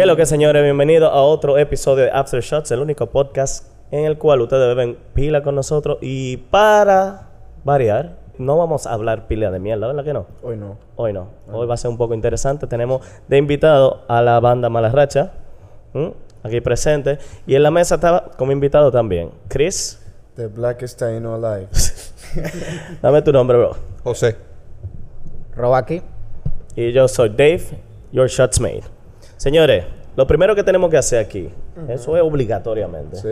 ¿Qué es lo que, señores? Bienvenidos a otro episodio de After Shots, el único podcast en el cual ustedes beben pila con nosotros. Y para variar, no vamos a hablar pila de mierda, ¿verdad que no? Hoy no. Hoy no. Hoy va a ser un poco interesante. Tenemos de invitado a la banda Malarracha, ¿m? aquí presente. Y en la mesa estaba como invitado también Chris. The blackest know alive. Dame tu nombre, bro. José. Roba aquí. Y yo soy Dave, your shots made. Señores, lo primero que tenemos que hacer aquí, eso es obligatoriamente. sí.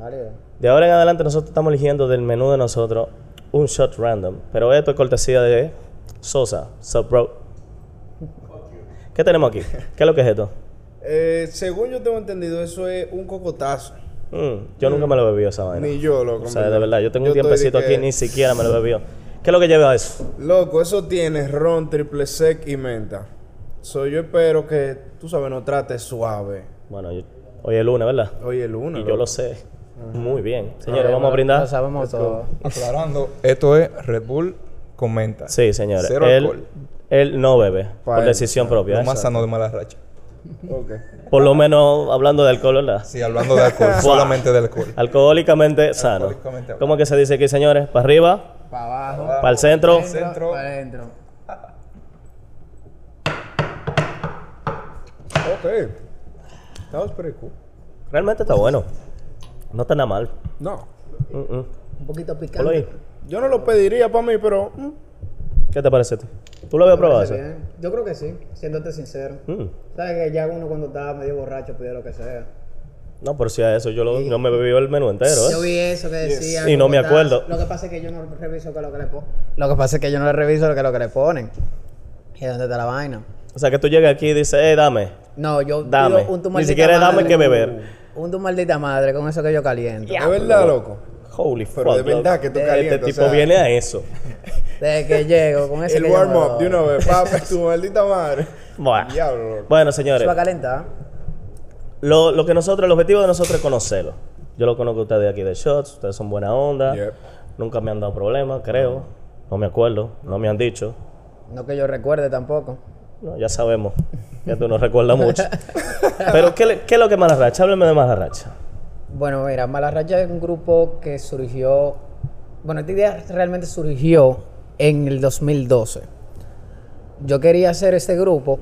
Vale. De ahora en adelante nosotros estamos eligiendo del menú de nosotros un shot random. Pero esto es cortesía de Sosa, Sup Bro. ¿Qué tenemos aquí? ¿Qué es lo que es esto? Eh, según yo tengo entendido, eso es un cocotazo. Mm, yo nunca me lo he bebido esa vaina. Ni yo, loco. O sea, de verdad, yo tengo un tiempecito que- aquí ni siquiera me lo he bebido. ¿Qué es lo que lleva eso? Loco, eso tiene ron, triple sec y menta. So, yo espero que, tú sabes, no trate suave. Bueno, yo- hoy es lunes, ¿verdad? Hoy el uno. Y yo lo sé. Muy bien. Señores, vamos a brindar. Lo sabemos todo. Aclarando, esto es Red Bull con menta. Sí, señores. Cero él, alcohol. él no bebe Pa' por él, decisión propia. Lo más sano de mala racha. Ok. Por lo menos hablando de alcohol, ¿verdad? Sí, hablando de alcohol, solamente de alcohol. Alcohólicamente sano. Alcohólicamente ¿Cómo que se dice aquí, señores? ¿Para arriba? Para abajo. ¿Para el centro? Centro. Para adentro. Was pretty cool. Realmente está bueno. No está nada mal. No. Mm, mm. Un poquito ahí. picante. Yo no lo pediría para mí, pero... mm, ¿Qué te parece a ti? ¿Tú lo habías probado eso? Yo creo que sí, siéndote sincero. Mm. Sabes que ya uno cuando está medio borracho pide lo que sea. No, por si a eso yo lo- no me bebí el menú entero, Yo ¿eh? vi eso que decía. Y no me acuerdo. Lo que pasa es que yo no reviso qué es lo que le ponen. Lo que pasa es que yo no le reviso lo que lo que le ponen. ¿Y dónde está la vaina? O sea, que tú llegas aquí y dices, eh, dame. No, yo Dame. pido un tu Ni siquiera dame que beber. Un tu maldita madre con eso que yo caliento. ¿Es verdad, loco? Holy Pero de fuck, verdad loco. que tú Este calientas, o tipo sea. viene a eso. Desde que llego con ese El warm-up doy. de una vez. Papi, tu maldita madre. Bueno, Diablo, loco. bueno Eso señores. va a calentar. Lo, lo que nosotros, el objetivo de nosotros es conocerlo. Yo lo conozco a ustedes aquí de Shots, ustedes son buena onda. Yep. Nunca me han dado problemas, creo. No me acuerdo, no me han dicho. No que yo recuerde tampoco. No, ya sabemos que tú no recuerdas mucho. Pero, ¿qué, ¿qué es lo que es Mala Racha? Hábleme de Mala Racha. Bueno, mira, Malarracha es un grupo que surgió. Bueno, esta idea realmente surgió en el 2012. Yo quería hacer este grupo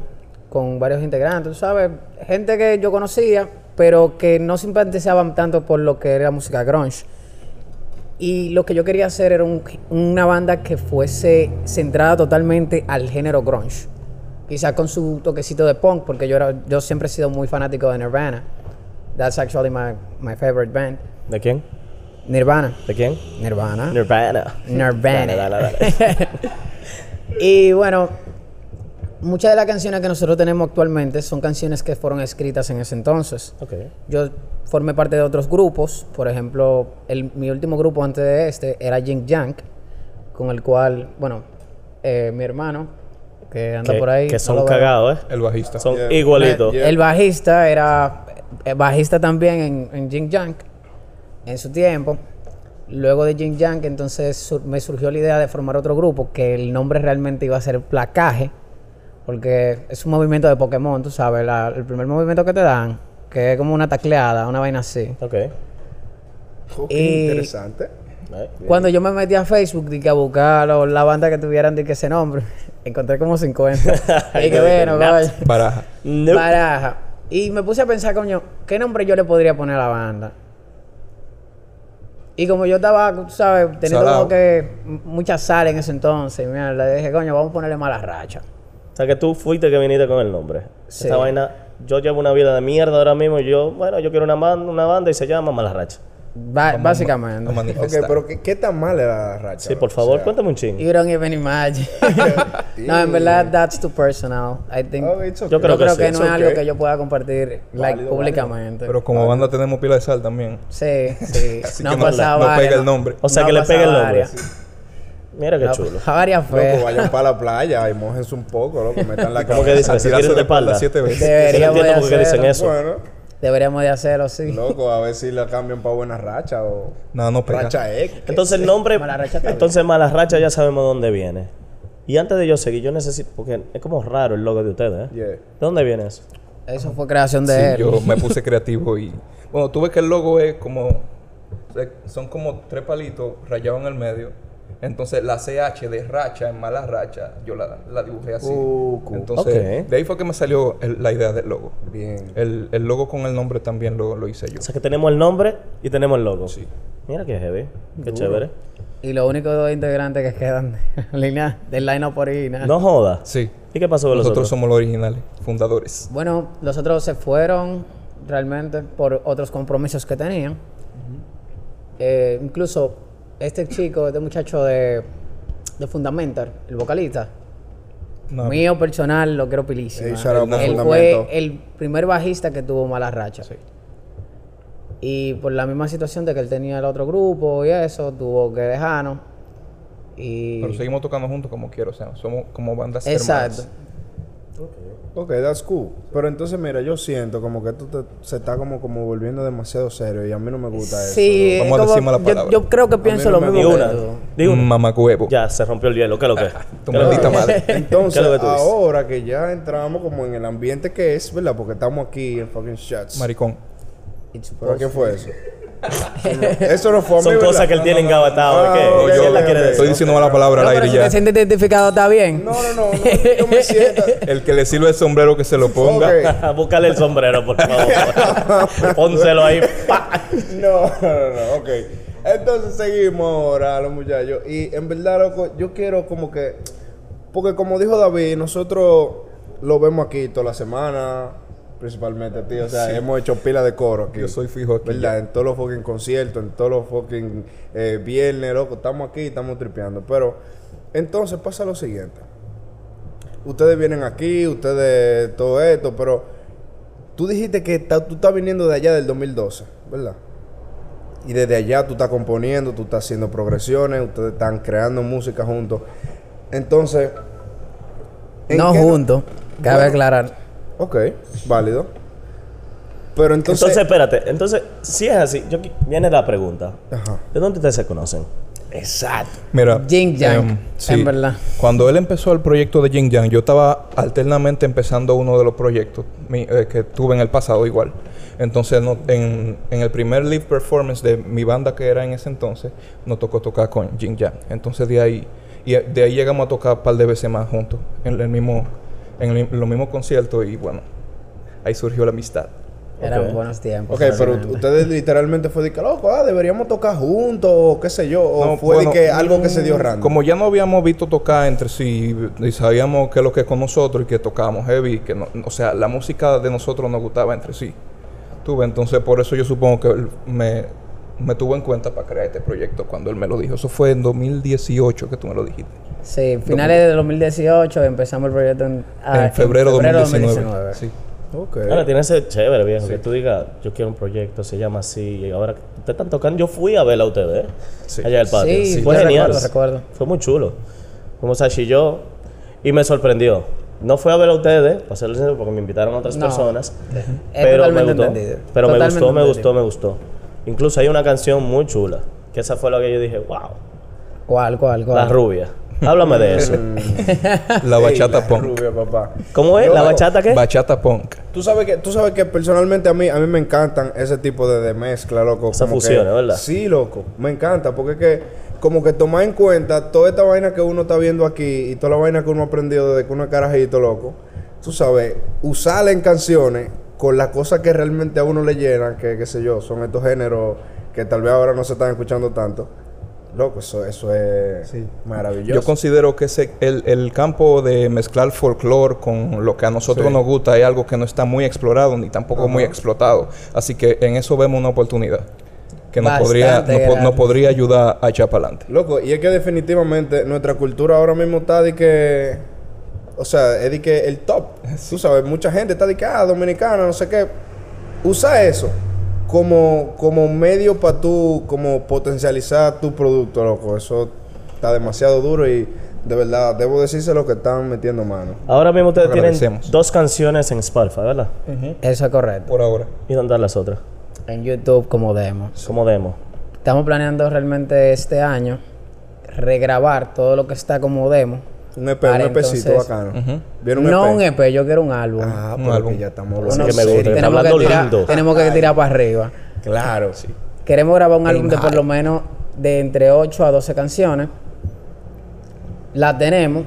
con varios integrantes, ¿sabes? Gente que yo conocía, pero que no simpatizaban tanto por lo que era música grunge. Y lo que yo quería hacer era un- una banda que fuese centrada totalmente al género grunge. Quizás con su toquecito de punk, porque yo, era, yo siempre he sido muy fanático de Nirvana. That's actually my, my favorite band. ¿De quién? Nirvana. ¿De quién? Nirvana. Nirvana. Nirvana. Dale, dale, dale. y bueno, muchas de las canciones que nosotros tenemos actualmente son canciones que fueron escritas en ese entonces. ok. Yo formé parte de otros grupos, por ejemplo, el- mi último grupo antes de este era Jink Jank, con el cual, bueno, eh, mi hermano, que anda Que, por ahí. que son cagados, ¿eh? El bajista. Son Yeah. igualitos. Yeah. El bajista era bajista también en, en Jink Jank en su tiempo. Luego de Jink Jank, entonces sur- me surgió la idea de formar otro grupo que el nombre realmente iba a ser Placaje, porque es un movimiento de Pokémon, tú sabes, la- el primer movimiento que te dan, que es como una tacleada, una vaina así. Ok. Oh, qué Y- interesante. Eh, Cuando yo me metí a Facebook di que a buscar la banda que tuvieran de que ese nombre, encontré como 50. y que bueno, coño. Baraja. nope. Baraja. Y me puse a pensar, coño, ¿qué nombre yo le podría poner a la banda? Y como yo estaba, tú ¿sabes? Teniendo Salado. como que mucha sal en ese entonces, mira, le dije, coño, vamos a ponerle mala racha. O sea, que tú fuiste que viniste con el nombre. Sí. Esta vaina, yo llevo una vida de mierda ahora mismo y yo, bueno, yo quiero una banda, una banda y se llama Mala Racha. Ba- básicamente. Ok, pero ¿qué, qué tan mal era la racha? Sí, por O favor, sea, cuéntame un ching. You don't even imagine. no, en verdad, that's too personal. I think, Oh, okay. Yo yo creo creo, que que, sí. no es algo que yo pueda compartir like, Válido, públicamente. Pero como banda tenemos pila de sal también. sí, sí. Así no que no, no varias, pega el nombre. O sea, no que le pegue el nombre. Mira qué chulo. a varias Loco, feas. vayan para la playa y mojense un poco, loco. Metan la ¿Cómo que cabeza. dicen? Se tiran de espalda siete veces. Yo no Deberíamos entiendo de por qué dicen hacerlo. eso. Bueno, Deberíamos de hacerlo, sí. loco, a ver si la cambian para buena racha o No, no pega. racha X. Entonces el nombre, Mala Racha entonces Mala Racha ya sabemos dónde viene. Y antes de yo seguir, yo necesito, porque es como raro el logo de ustedes, ¿eh? Yeah. ¿De dónde viene eso? Eso fue creación de Sí, él. yo me puse creativo y... Bueno, tuve que el logo es como... Son como tres palitos rayados en el medio. Entonces la CH de racha en mala racha, yo la, la dibujé así. Uh, cool. Entonces, Ok. de ahí fue que me salió el- la idea del logo. Bien. El, el logo con el nombre también lo, lo hice yo. O sea que tenemos el nombre y tenemos el logo. Sí. Mira qué heavy. Qué chévere. Y los únicos dos integrantes que quedan en línea del line-up original. No joda. Sí. ¿Y qué pasó con los Nosotros otros? somos los originales, fundadores. Bueno, los otros se fueron realmente por otros compromisos que tenían. Eh, incluso este chico, este muchacho de, de Fundamental, el vocalista, No, mío personal, lo quiero pilísimo. Hey, Él Fundamento. fue el primer bajista que tuvo mala racha. Y por la misma situación de que él tenía el otro grupo y eso, tuvo que dejarnos. Y... Pero seguimos tocando juntos como quiero, o sea, somos como bandas Exacto. hermanas. Ok, that's cool. Pero entonces, mira, yo siento como que esto te- se está como, como volviendo demasiado serio y a mí no me gusta eso. Sí, Vamos a como- decir mala yo- palabra. Yo, creo que pienso no lo mismo Di que una. Mamacuevo. Ya, se rompió el hielo. ¿Qué es lo que? Tu ¿Qué es lo que maldita madre. Entonces, ¿Qué es lo que tú dices? ahora que ya entramos como en el ambiente que es, ¿verdad? Porque estamos aquí en fucking shots. Maricón. ¿Pero quién fue eso? Eso no fue a mí, Son ¿verdad? cosas que él tiene engabatado. Ah, ¿Qué? ok, ¿Quién la quiere decir? Estoy diciendo mala palabra No, al aire si ya. te sientes identificado, está bien. No, no, no, no, yo me siento... El que le sirve el sombrero que se lo ponga. Búscale el sombrero, por favor. Pónselo ahí. pa. No, no, no, ok. Entonces seguimos ahora, los muchachos. Y en verdad, loco, yo quiero como que. Porque como dijo David, nosotros lo vemos aquí toda la semana, principalmente, tío. O sea, hemos hecho pila de coro aquí. Yo soy fijo aquí ¿Verdad? ya. En todos los fucking conciertos, en todos los fucking eh, viernes, loco. Estamos aquí, estamos tripeando. Pero entonces pasa lo siguiente. Ustedes vienen aquí, ustedes todo esto, pero tú dijiste que ta- tú estás viniendo de allá del 2012, ¿verdad? Y desde allá tú estás componiendo, tú estás haciendo progresiones, ustedes están creando música juntos. Entonces... ¿en No juntos, cabe Bueno, aclarar. Ok, válido. Pero entonces... Entonces, espérate. Entonces, si es así, yo, viene la pregunta. Ajá. ¿De dónde ustedes se conocen? Exacto. Mira, Jing Yang, em, en verdad. Cuando él empezó el proyecto de Jing Yang, yo estaba alternamente empezando uno de los proyectos mi- eh, que tuve en el pasado igual. Entonces, no- en, en el primer live performance de mi banda que era en ese entonces, nos tocó tocar con Jing Yang. Entonces, de ahí, y de ahí llegamos a tocar un par de veces más juntos, en el mismo, en el- los mismos conciertos y bueno, ahí surgió la amistad. Eran Ok. buenos tiempos. Ok, pero ustedes literalmente fue de que, loco, ah, deberíamos tocar juntos, o qué sé yo, o No, fue bueno, de que algo que se dio random. Como ya no habíamos visto tocar entre sí y sabíamos qué es lo que es con nosotros y que tocábamos heavy, que no, o sea, la música de nosotros nos gustaba entre sí. Tuve, entonces por eso yo supongo que él me, me tuvo en cuenta para crear este proyecto cuando él me lo dijo. Eso fue en 2018 que tú me lo dijiste. Sí, finales de 2018 empezamos el proyecto en, ah, en febrero de 2019. 2019. Sí. Ok. Ahora tiene ese chévere, viejo, que tú digas, yo quiero un proyecto, se llama así, y ahora que ustedes están tocando, yo fui a ver a ustedes, Sí. allá del patio. Sí, Fue yo genial. recuerdo, recuerdo. Fue muy chulo. Fuimos a Chilló y me sorprendió. No fui a ver a ustedes, para serles sincero, porque me invitaron a otras No. personas. Es pero me totalmente gustó. entendido. Pero me gustó, me gustó, me gustó. Incluso hay una canción muy chula, que esa fue la que yo dije, wow, ¿Cuál, cuál, cuál? la rubia. Háblame de eso. La bachata la punk. rubia, papá. ¿Cómo es? Yo- ¿La bachata qué? Bachata punk. Tú sabes que, tú sabes que personalmente a mí, a mí me encantan ese tipo de, de mezcla, loco. Esa fusión, ¿verdad? Sí, loco. Me encanta, porque es que como que tomar en cuenta toda esta vaina que uno está viendo aquí y toda la vaina que uno ha aprendido desde que uno es carajito, loco. Tú sabes, usarla en canciones con las cosas que realmente a uno le llenan, que qué sé yo, son estos géneros que tal vez ahora no se están escuchando tanto. Loco, eso, eso es maravilloso. Yo considero que ese, el, el campo de mezclar folclore con lo que a nosotros Sí. nos gusta es algo que no está muy explorado ni tampoco muy explotado. Así que en eso vemos una oportunidad que nos podría, nos, podría ayudar a echar para adelante. Loco, y es que definitivamente nuestra cultura ahora mismo está de que. O sea, es de que el top. Tú sabes, mucha gente está de que, ah, dominicana, no sé qué. Usa eso como, como medio para tú, como potencializar tu producto, loco. Eso está demasiado duro y de verdad, debo decirse lo que están metiendo mano. Ahora mismo ustedes tienen dos canciones en Spotify, ¿verdad? Eso es correcto. Por ahora. ¿Y dónde están las otras? En YouTube como demo. Como demo. Estamos planeando realmente este año regrabar todo lo que está como demo Un EP, Para un EPcito entonces- bacano. ¿Viene un no EP? un EP, yo quiero un álbum. Ah, Un pero álbum. ya estamos hablando que me gusta. Tenemos, que tirar, lindo. tenemos que tirar para arriba. Claro, sí. Queremos grabar un álbum de por lo menos de entre 8 a 12 canciones. La tenemos,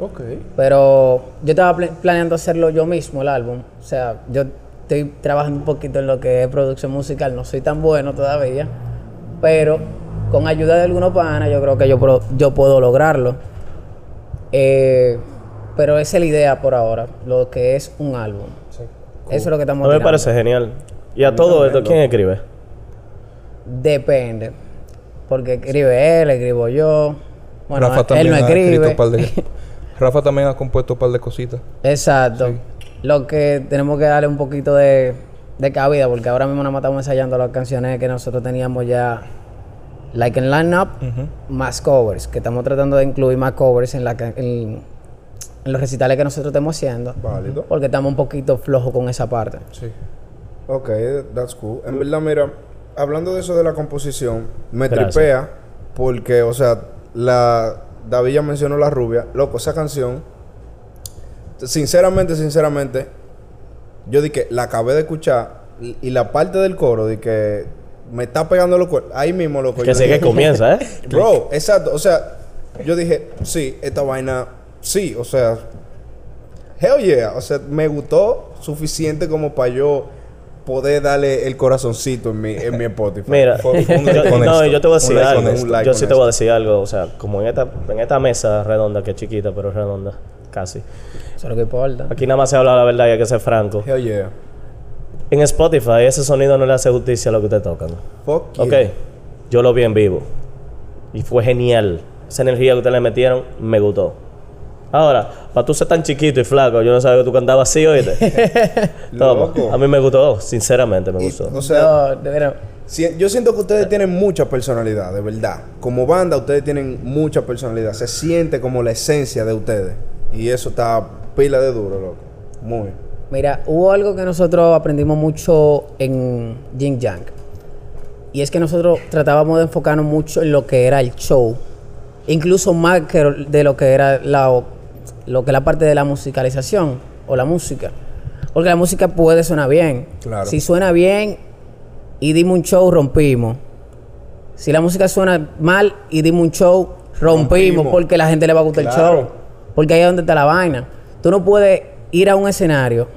Ok. pero yo estaba pla- planeando hacerlo yo mismo, el álbum. O sea, yo estoy trabajando un poquito en lo que es producción musical. No soy tan bueno todavía, pero con ayuda de algunos panas yo creo que yo, pro- yo puedo lograrlo. Eh, pero esa es la idea por ahora, lo que es un álbum. Eso es lo que estamos No me parece genial. Y a todo esto, ¿quién escribe? Depende. Porque escribe él, escribo yo. Bueno, Rafa él también no escribe. un par de... Rafa también ha compuesto un par de cositas. Exacto. Lo que tenemos que darle un poquito de, de cabida, porque ahora mismo nos estamos ensayando las canciones que nosotros teníamos ya, like en line-up, más covers, que estamos tratando de incluir más covers en, la, en, en los recitales que nosotros estamos haciendo, Válido. porque estamos un poquito flojos con esa parte. Sí. Ok, that's cool. En verdad, mira, hablando de eso de la composición, me Gracias. tripea porque, o sea, la David ya mencionó la rubia. Loco, esa canción, sinceramente, sinceramente, yo di que la acabé de escuchar y, y la parte del coro de que me está pegando los cuernos. Ahí mismo, loco. Que sé que comienza, ¿eh? Bro, exacto. O sea, yo dije, sí, esta vaina, sí, o sea, hell yeah. O sea, me gustó suficiente como para yo poder darle el corazoncito en mi, en mi Spotify. Mira, Fue- yo- no, yo te voy a decir like algo. like yo sí te voy a decir algo. O sea, como en esta, en esta mesa redonda, que es chiquita, pero es redonda, casi. Eso es lo que importa. Aquí nada más se habla la verdad y hay que ser franco. Hell yeah. En Spotify, ese sonido no le hace justicia a lo que usted toca. ¿no? Fuck you. Ok, yo lo vi en vivo. Y fue genial. Esa energía que ustedes le metieron, me gustó. Ahora, para tú ser tan chiquito y flaco, yo no sabía que tú cantabas así, oíste. Toma. Loco. A mí me gustó, sinceramente me Y, gustó. o sea, No, de verdad. si- yo siento que ustedes tienen mucha personalidad, de verdad. Como banda, ustedes tienen mucha personalidad. Se siente como la esencia de ustedes. Y eso está pila de duro, loco. Muy. Mira, hubo algo que nosotros aprendimos mucho en Yin Yang. Y es que nosotros tratábamos de enfocarnos mucho en lo que era el show. Incluso más que de lo que era la, lo que la parte de la musicalización o la música. Porque la música puede sonar bien. Claro. Si suena bien y dimos un show, rompimos. Si la música suena mal y dimos un show, rompimos, Rompimos. porque la gente le va a gustar Claro. el show. Porque ahí es donde está la vaina. Tú no puedes ir a un escenario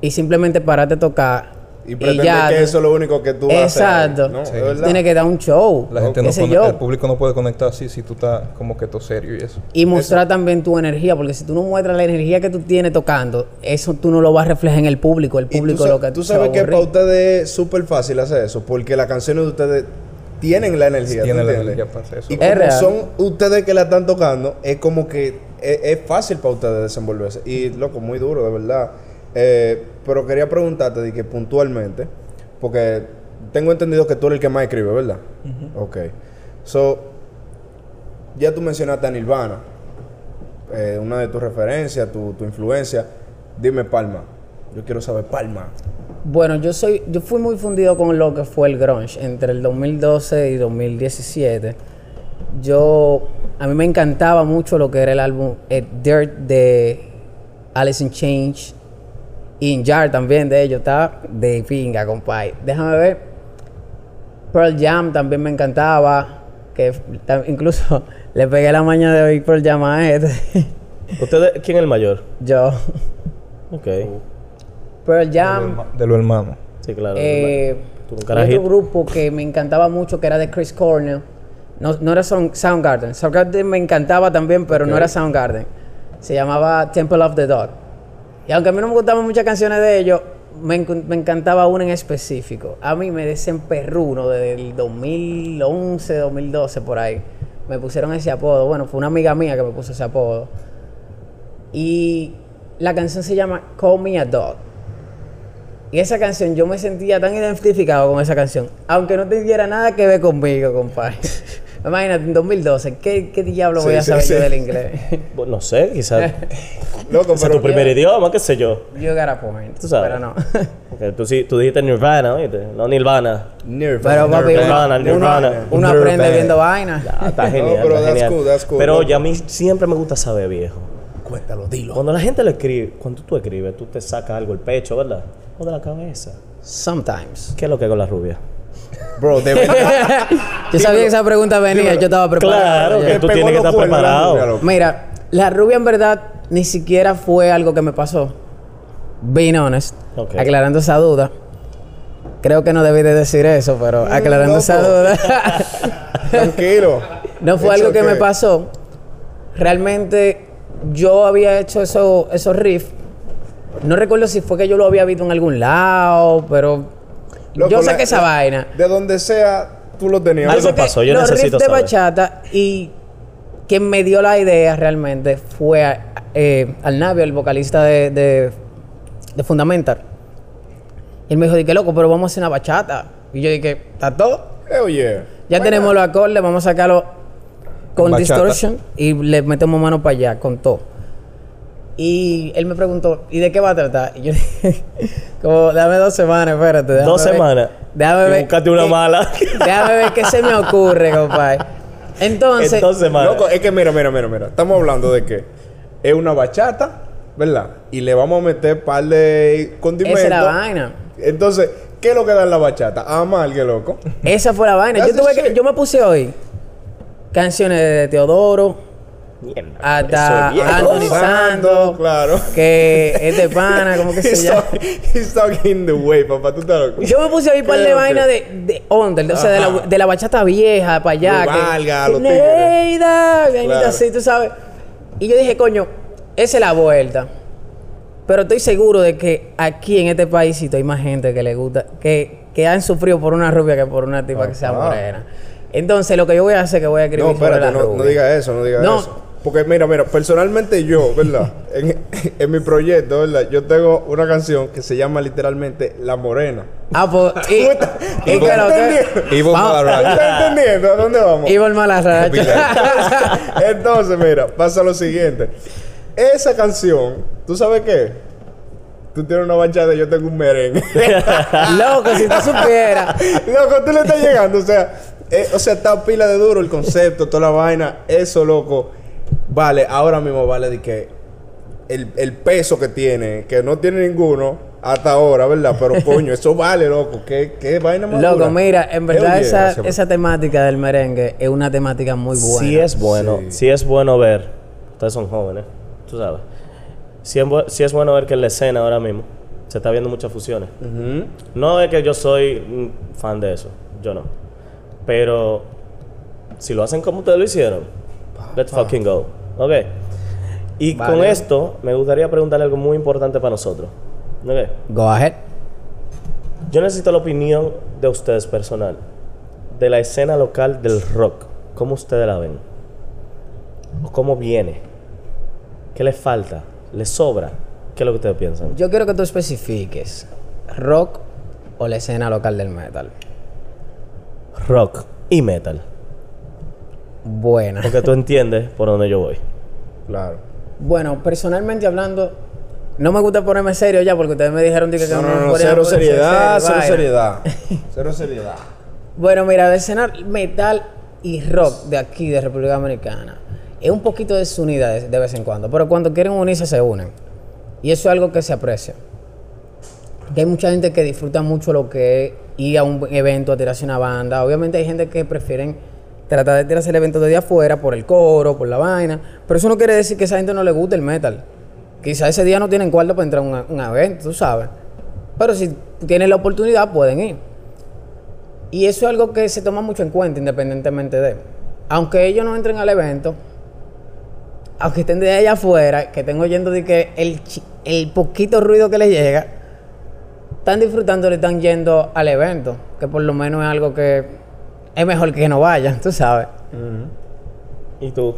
y simplemente pararte a tocar Y pretender ya que eso es lo único que tú vas a hacer. Exacto. No. Tienes que dar un show. La gente no el público no puede conectar así si tú estás como que todo serio y eso. Y mostrar también tu energía, porque si tú no muestras la energía que tú tienes tocando, eso tú no lo vas a reflejar en el público. El público tú, lo que tú a sabes que para ustedes es súper fácil hacer eso, porque las canciones de ustedes tienen la energía. ¿tú Tienen la entiendes? energía para hacer eso. Y Es como real. son ustedes que la están tocando, es como que es, es fácil para ustedes desenvolverse. Y loco, muy duro, de verdad. Eh, pero quería preguntarte de que puntualmente, porque tengo entendido que tú eres el que más escribe, ¿verdad? Ok. So, ya tú mencionaste a Nirvana, eh, una de tus referencias, tu, tu influencia. Dime Palma. Yo quiero saber Palma. Bueno, yo soy, yo fui muy fundido con lo que fue el grunge entre el 2012 y 2017. Yo, a mí me encantaba mucho lo que era el álbum eh, Dirt de Alice in Change y In Jar también de ellos, está de pinga, compadre. Déjame ver. Pearl Jam también me encantaba, que incluso le pegué la maña de oír Pearl Jam a este. ¿Ustedes, quién es el mayor? yo. Ok. Pearl Jam. De los hermanos. Sí, claro. Eh, otro grupo que me encantaba mucho que era de Chris Cornell. No, no era Sound- Soundgarden. Soundgarden me encantaba también, pero no era Soundgarden. Se llamaba Temple of the Dog. Y aunque a mí no me gustaban muchas canciones de ellos, me, me encantaba una en específico. A mí me desemperró uno desde el 2011, 2012 por ahí. Me pusieron ese apodo. Bueno, fue una amiga mía que me puso ese apodo. Y la canción se llama Call Me a Dog. Y esa canción, yo me sentía tan identificado con esa canción, aunque no tuviera nada que ver conmigo, compadre. Imagínate, en 2012, ¿qué, qué diablo Sí, voy a sí, saber sí. yo del inglés? Bueno, No sé, quizás. Loco, pero tu primer idioma, qué sé yo. you got a point. Tú sabes. Pero no. Tú, sí, tú dijiste Nirvana, ¿oíste? No Nirvana. Nirvana. Pero papi, Nirvana, uno, Nirvana. uno, uno aprende Nirvana. viendo vainas. Ah, está genial. pero está that's genial. cool, that's cool, Pero loco. ya a mí siempre me gusta saber, viejo. Cuéntalo, dilo. Cuando la gente lo escribe, cuando tú escribes, tú te sacas algo del pecho, ¿verdad? O de la cabeza. Sometimes. ¿Qué es lo que es con la rubia? Bro, de verdad. Yo sabía que esa pregunta venía, yo estaba preparado. Claro, que tú tienes que estar la preparado. rubia. Mira, la rubia en verdad ni siquiera fue algo que me pasó. Being honest. Ok. Aclarando esa duda. Creo que no debí de decir eso, pero aclarando esa duda. Tranquilo. no fue It's algo que me okay. pasó. Realmente yo había hecho eso, esos riffs. No recuerdo si fue que yo lo había visto en algún lado, pero Loco, yo la- saqué esa la- vaina. De donde sea, tú lo tenías. Algo pasó, yo los necesito riffs de saber. bachata y quien me dio la idea realmente fue a- eh, al Navio, el vocalista de, de, de Fundamental. Y él me dijo, que loco, pero vamos a hacer una bachata. Y yo dije, ¿está todo? Hell yeah. Ya tenemos los acordes, vamos a sacarlo con Bachata. distortion y le metemos mano para allá con todo. Y él me preguntó, ¿y de qué va a tratar? Y yo dije, como, dame dos semanas, espérate. déjame Dos ver- semanas. Déjame Y ver. buscaste una mala. Déjame ver qué se me ocurre, compadre. Entonces, En dos semanas. Loco, es que mira, mira, mira, mira. Estamos hablando de que es una bachata, ¿verdad? Y le vamos a meter par de condimentos. esa es la vaina. Entonces, ¿qué es lo que da en la bachata? Amargue, loco. Esa fue la vaina. Yo, tuve que- yo me puse hoy canciones de Teodoro Mierda, hasta eso es viejo. Anthony Santos. claro. Que es de pana, como que se llama. he's talking the way, papá. Tú estás loco. Yo me puse hoy par de vaina de, de under, o sea, de la, de la bachata vieja para allá. Valga, los. Neida, vainita Claro. así, tú sabes. Y yo dije, coño, esa es la vuelta. Pero estoy seguro de que aquí en este paísito hay más gente que le gusta, que, que han sufrido por una rubia que por una tipa que sea morena. Entonces, lo que yo voy a hacer es que voy a escribir No, sobre espérate, la no, rubia. no diga eso, no diga No. eso. Porque mira, mira, personalmente yo, ¿verdad? en, en mi proyecto, ¿verdad? Yo tengo una canción que se llama literalmente La Morena. Ah, pues, y, y ¿Tú que. ¿Estás entendiendo a dónde vamos? Iba el malarracho. Entonces, mira, pasa lo siguiente. Esa canción, ¿tú sabes qué? Tú tienes una bachata y yo tengo un merengue. Loco, si tú supieras. loco, tú le estás llegando. O sea, eh, o sea, está pila de duro el concepto, toda la vaina. Eso, loco, vale, ahora mismo vale de que el, el peso que tiene, que no tiene ninguno hasta ahora, ¿verdad? Pero coño, eso vale, loco. ¿Qué, qué vaina más Loco, dura? mira, en verdad Hell esa, esa temática del merengue es una temática muy buena. Sí es bueno, Sí. sí. es bueno ver. Ustedes son jóvenes, tú sabes. Sí es, bu- sí es bueno ver que en la escena ahora mismo se está viendo muchas fusiones. No es que yo soy un fan de eso, yo no. Pero si lo hacen como ustedes lo hicieron, let's fucking go. Ok. Y con esto me gustaría preguntarle algo muy importante para nosotros. Ok. Go ahead. Yo necesito la opinión de ustedes personal. De la escena local del rock. ¿Cómo ustedes la ven? ¿O ¿Cómo viene? ¿Qué les falta? ¿Les sobra? ¿Qué es lo que ustedes piensan? Yo quiero que tú especifiques rock o la escena local del metal. Rock y metal. Buena. Porque tú entiendes por dónde yo voy. Claro. Bueno, personalmente hablando, no me gusta ponerme serio ya porque ustedes me dijeron que, No, no, me no, a cero seriedad, serio, cero seriedad. Cero seriedad. Bueno, mira, la escena metal y rock de aquí, de República Dominicana, es un poquito desunida de, de vez en cuando, pero cuando quieren unirse se unen. Y eso es algo que se aprecia. Que hay mucha gente que disfruta mucho lo que es ir a un evento a tirarse una banda. Obviamente hay gente que prefieren tratar de tirarse el evento desde afuera por el coro, por la vaina. Pero eso no quiere decir que esa gente no le guste el metal. Quizá ese día no tienen cuarto para entrar a un, evento, tú sabes. Pero si tienen la oportunidad, pueden ir. Y eso es algo que se toma mucho en cuenta independientemente de. Aunque ellos no entren al evento, aunque estén de allá afuera, que estén oyendo de que el, el poquito ruido que les llega, están disfrutando, le están yendo al evento, que por lo menos es algo que es mejor que no vayan, tú sabes. ¿Y tú?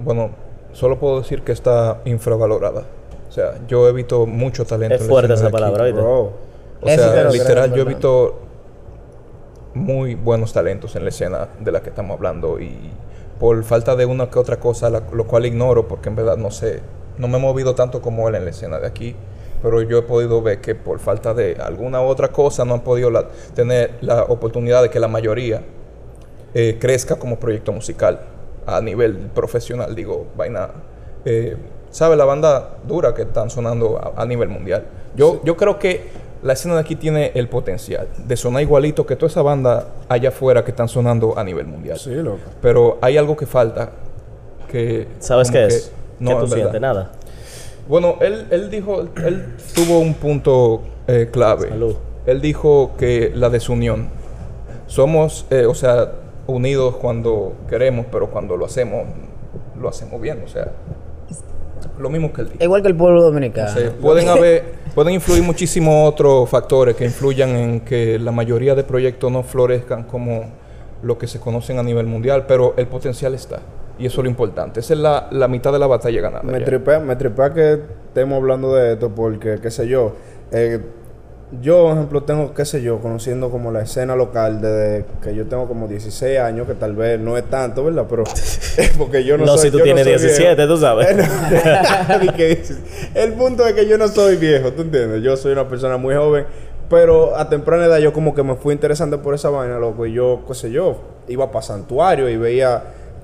Bueno, solo puedo decir que está infravalorada. O sea, yo he visto mucho talento. Es en la fuerte escena esa de aquí. palabra. O Eso te sea, literal, en yo he visto muy buenos talentos en la escena de la que estamos hablando y por falta de una que otra cosa, la- lo cual ignoro porque en verdad no sé, no me he movido tanto como él en la escena de aquí, pero yo he podido ver que por falta de alguna otra cosa no han podido la- tener la oportunidad de que la mayoría eh, crezca como proyecto musical a nivel profesional, digo, vaina. eh, ¿Sabe la banda dura que están sonando a, a nivel mundial? Yo, yo creo que la escena de aquí tiene el potencial de sonar igualito que toda esa banda allá afuera que están sonando a nivel mundial. Sí, loco. Pero hay algo que falta que... ¿Sabes qué que es? No, ¿Qué tú sientes? Nada. Bueno, él, él dijo, él tuvo un punto eh, clave. Salud. Él dijo que la desunión. Somos, eh, o sea, unidos cuando queremos, pero cuando lo hacemos, lo hacemos bien. O sea, lo mismo que él dijo. Igual que el pueblo dominicano. O sea, pueden haber, pueden influir muchísimos otros factores que influyan en que la mayoría de proyectos no florezcan como lo que se conocen a nivel mundial, pero el potencial está. Y eso es lo importante. Esa es la, la mitad de la batalla ganada. Me tripea, me tripea que estemos hablando de esto porque, qué sé yo, eh, yo, por ejemplo, tengo, qué sé yo, conociendo como la escena local desde que yo tengo como 16 años, que tal vez no es tanto, ¿verdad? Pero porque yo no, No, soy si tú yo no tienes soy 17, viejo. tú sabes. Dices. El punto es que yo no soy viejo, ¿tú entiendes? Yo soy una persona muy joven, pero a temprana edad yo como que me fui interesante por esa vaina, loco, y yo, qué sé yo, iba para Santuario y veía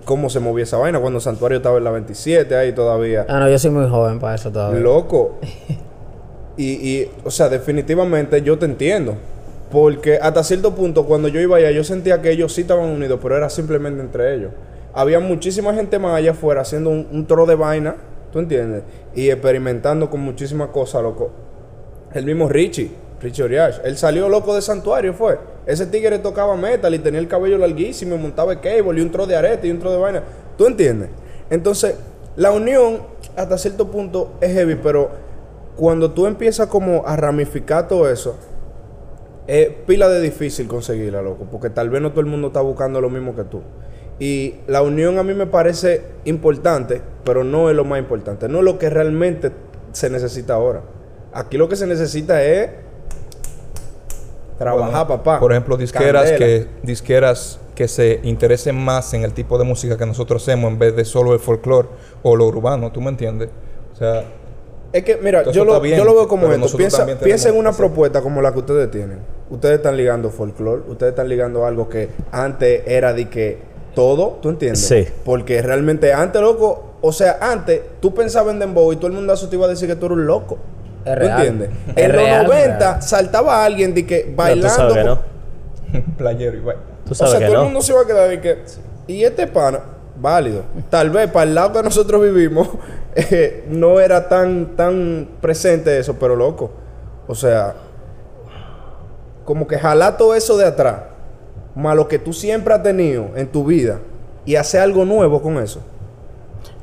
cómo se movía esa vaina cuando Santuario estaba en la 27 ahí todavía. Ah, no, yo soy muy joven para eso todavía. Loco. Y, y, o sea, definitivamente yo te entiendo. Porque hasta cierto punto, cuando yo iba allá, yo sentía que ellos sí estaban unidos, pero era simplemente entre ellos. Había muchísima gente más allá afuera haciendo un, un tro de vaina, ¿tú entiendes? Y experimentando con muchísimas cosas, loco. El mismo Richie, Richie Oriach, él salió loco de santuario, fue. Ese tigre tocaba metal y tenía el cabello larguísimo, y montaba el cable y un tro de arete y un tro de vaina. ¿Tú entiendes? Entonces, la unión hasta cierto punto es heavy, pero cuando tú empiezas como a ramificar todo eso, es pila de difícil conseguirla, loco, porque tal vez no todo el mundo está buscando lo mismo que tú. Y la unión a mí me parece importante, pero no es lo más importante, no es lo que realmente se necesita ahora. Aquí lo que se necesita es trabajar, Bueno, papá. Por ejemplo, disqueras Candela. que, disqueras que se interesen más en el tipo de música que nosotros hacemos en vez de solo el folclore o lo urbano, ¿tú me entiendes? O sea, Es que, mira, yo lo, bien, yo lo veo como esto. Piensa, piensa en una hacer- propuesta como la que ustedes tienen. Ustedes están ligando folclore, ustedes están ligando algo que antes era de que todo, ¿tú entiendes? Sí. Porque realmente antes, loco, o sea, antes tú pensabas en Dembow y todo el mundo te iba a decir que tú eres un loco. Es ¿Tú real. entiendes? Es en real, los 90 real. saltaba alguien de que No, tú bailando. sabes que no. playero y bueno. Tú o sea, que todo el mundo se iba a quedar de que. Y este pana, válido. Tal vez para el lado que nosotros vivimos, eh, no era tan, tan presente eso, pero loco. O sea, como que jalar todo eso de atrás, más lo que tú siempre has tenido en tu vida, y hacer algo nuevo con eso.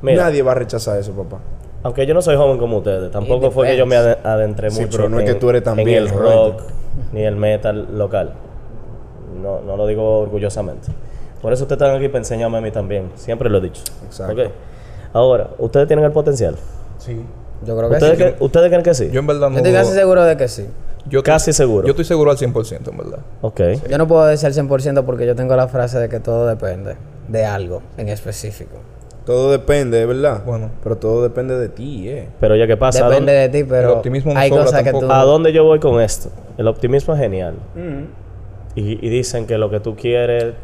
Mira, Nadie va a rechazar eso, papá. Aunque yo no soy joven como ustedes, tampoco fue que yo me ade- adentré Sí, mucho pero no es que tú eres tan en el rock ni el metal local. No, no lo digo orgullosamente. Por eso ustedes están aquí para enseñarme a mí también. Siempre lo he dicho. Exacto. Ahora, ¿ustedes tienen el potencial? Sí. Yo creo que ¿Ustedes, sí. creen- ¿Ustedes creen que sí? Yo en verdad no... Yo estoy casi seguro de que sí. yo Casi seguro. Yo estoy seguro al 100%, en verdad. Ok. Yo no puedo decir al 100% porque yo tengo la frase de que todo depende de algo en específico. Todo depende, es verdad. Bueno. Pero todo depende de ti, eh. Pero ya que pasa, ¿a Depende de ti, pero optimismo no hay sobra cosas que tú... a dónde yo voy con esto? El optimismo es genial. Y, y dicen que lo que tú quieres,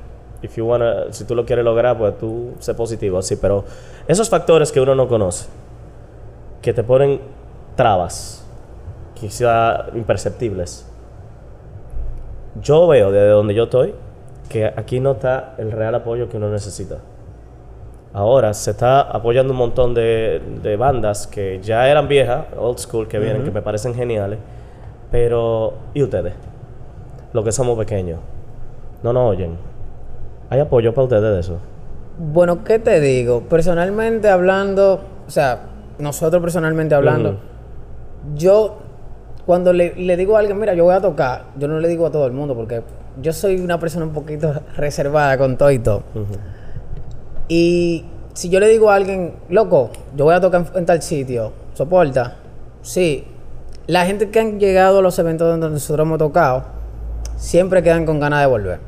if you wanna- si tú lo quieres lograr, pues tú sé positivo, así. Pero esos factores que uno no conoce, que te ponen trabas, quizá imperceptibles. Yo veo desde donde yo estoy que aquí no está el real apoyo que uno necesita. Ahora se está apoyando un montón de, de bandas que ya eran viejas, old school, que vienen, que me parecen geniales. Pero, ¿y ustedes? Los que somos pequeños. No nos oyen. ¿Hay apoyo para ustedes de eso? Bueno, ¿qué te digo? Personalmente hablando, o sea, nosotros personalmente hablando, yo cuando le, le digo a alguien, mira, yo voy a tocar, yo no le digo a todo el mundo porque yo soy una persona un poquito reservada con todo y todo. Y si yo le digo a alguien, loco, yo voy a tocar en, tal sitio, soporta. Sí, la gente que han llegado a los eventos donde nosotros hemos tocado, siempre quedan con ganas de volver.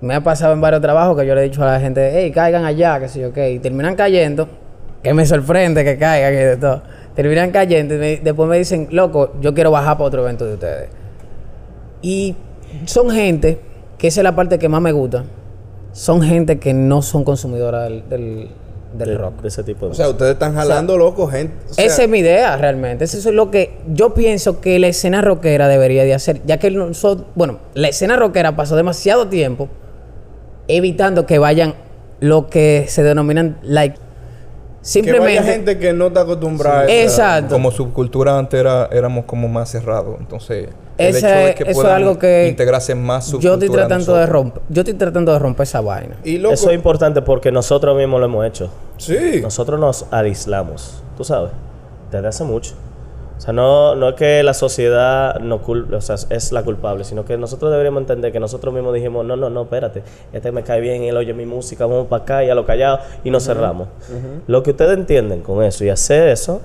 me ha pasado en varios trabajos que yo le he dicho a la gente, hey, caigan allá, que sé yo qué, y terminan cayendo, que me sorprende que caigan y de todo. Terminan cayendo y después me dicen, loco, yo quiero bajar para otro evento de ustedes. Y son gente, que esa es la parte que más me gusta, son gente que no son consumidoras del, del, del de, rock. de ese tipo de O sea, ustedes están jalando loco, gente. O sea, Esa es mi idea realmente. Eso es lo que yo pienso que la escena rockera debería de hacer. Ya que nosotros, bueno, la escena rockera pasó demasiado tiempo evitando que vayan lo que se denominan like. que Simplemente. vaya gente que no está acostumbrada a esa- Exacto. Como subcultura antes era, éramos como más cerrados. Entonces, el Ese- hecho de que eso es puedan algo que integrarse más yo subcultura estoy tratando de romper. Yo estoy tratando de romper esa vaina. Y loco, Eso es importante porque nosotros mismos lo hemos hecho. sí. Nosotros nos aislamos, tú sabes, desde hace mucho. O sea, no, no es que la sociedad no cul- o sea, es la culpable, sino que nosotros deberíamos entender que nosotros mismos dijimos, no, no, no, espérate, este me cae bien, él oye mi música, vamos para acá y a lo callado y nos cerramos. Lo que ustedes entienden con eso y hacer eso,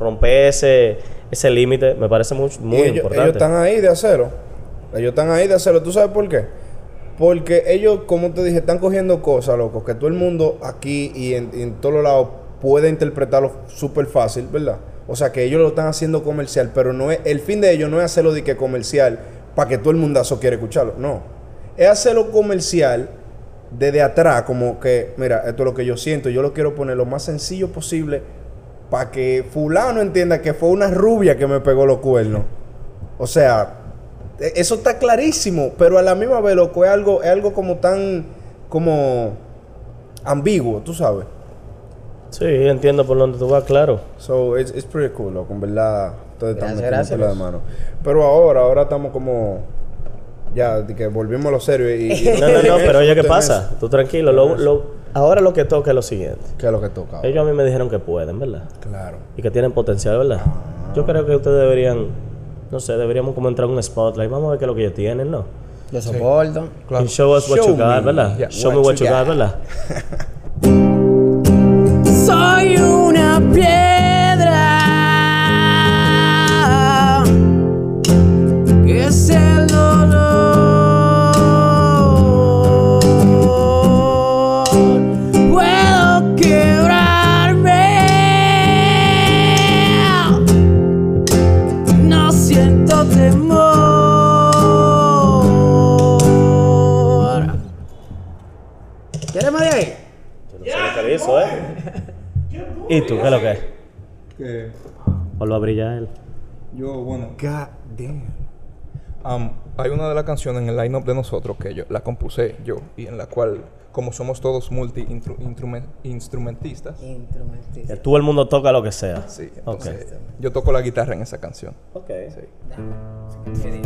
romper ese, ese límite, me parece muy, muy ellos, importante. ellos están ahí de hacerlo. Ellos están ahí de hacerlo. ¿Tú sabes por qué? Porque ellos, como te dije, están cogiendo cosas, loco, que todo el mundo aquí y en, y en todos lados puede interpretarlo súper fácil, ¿verdad? O sea, que ellos lo están haciendo comercial, pero no es, el fin de ellos no es hacerlo de que comercial para que todo el mundazo quiera escucharlo. No. Es hacerlo comercial desde atrás, como que, mira, esto es lo que yo siento, yo lo quiero poner lo más sencillo posible para que fulano entienda que fue una rubia que me pegó los cuernos. O sea, e- eso está clarísimo, pero a la misma vez, loco, es algo, es algo como tan, como ambiguo, tú sabes. Sí, entiendo por donde tú vas, claro. So, it's, it's pretty cool, loco, en verdad. Están Gracias, gracias. la de mano. Pero ahora, ahora estamos como, ya, de que volvimos a lo serio y... y- No, no, no, pero oye, ¿qué pasa? Tú tranquilo. Lo, lo- ahora lo que toca es lo siguiente. ¿Qué es lo que toca? ahora? Ellos a mí me dijeron que pueden, ¿verdad? Claro. y que tienen potencial, ¿verdad? Yo creo que ustedes deberían, no sé, deberíamos como entrar en un spotlight. Vamos a ver qué es lo que ellos tienen, ¿no? Yo soporto. Claro. Y show us what Show you got, me ¿verdad? Yeah, Show me what you you got, got. ¿verdad? Soy una piedra que es ¿Y tú qué es lo que es? Que Vuelvo a brillar él. yo, bueno, God damn. Am, hay una de las canciones en el line-up de nosotros que yo la compuse yo y en la cual, como somos todos multi-instrumentistas, todo el mundo toca lo que sea. sí, entonces yo toco la guitarra en esa canción. Ok. Sí.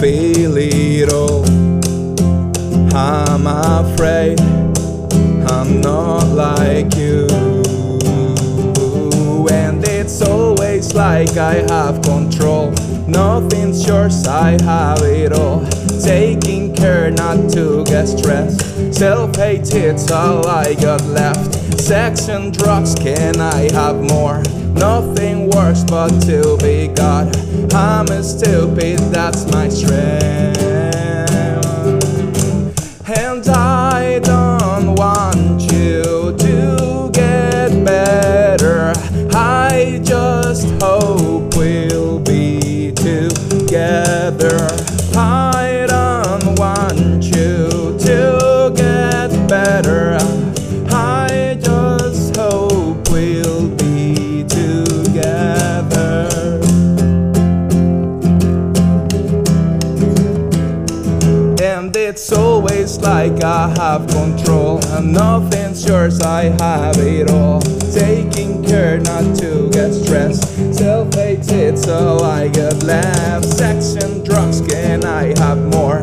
Feel it all. I'm afraid. I'm not like you. And it's always like I have control. Nothing's yours, I have it all. Taking care not to get stressed. Self hate, it's all I got left. Sex and drugs, can I have more? Nothing works but to be God. I'm a stupid, that's my strength. And I like I have control. And nothing's yours, I have it all. Taking care not to get stressed. Self-hated so I get left Sex and drugs, can I have more?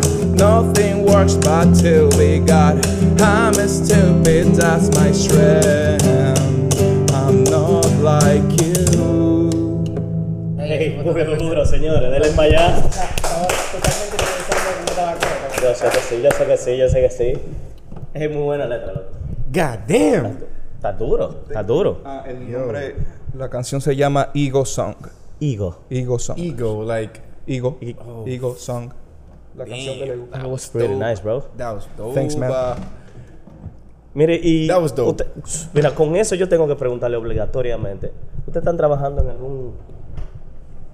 Nothing works but to be God. I'm stupid, that's my strength. I'm not like you. Ey, muy duro, señores. Denle para allá. Yo sé que sí, yo sé que sí, yo sé que sí. Es muy buena letra, loco. God damn. Está duro, está duro. Ah, el nombre, la canción se llama Ego Song. Ego. Ego Song. Ego, like. Ego. Oh. Ego Song. La canción que le gusta. That was Really dope. nice, bro. That was dope. Thanks, man. uh, Mire, y. That was dope. usted- mira, con eso yo tengo que preguntarle obligatoriamente. ¿Ustedes están trabajando en algún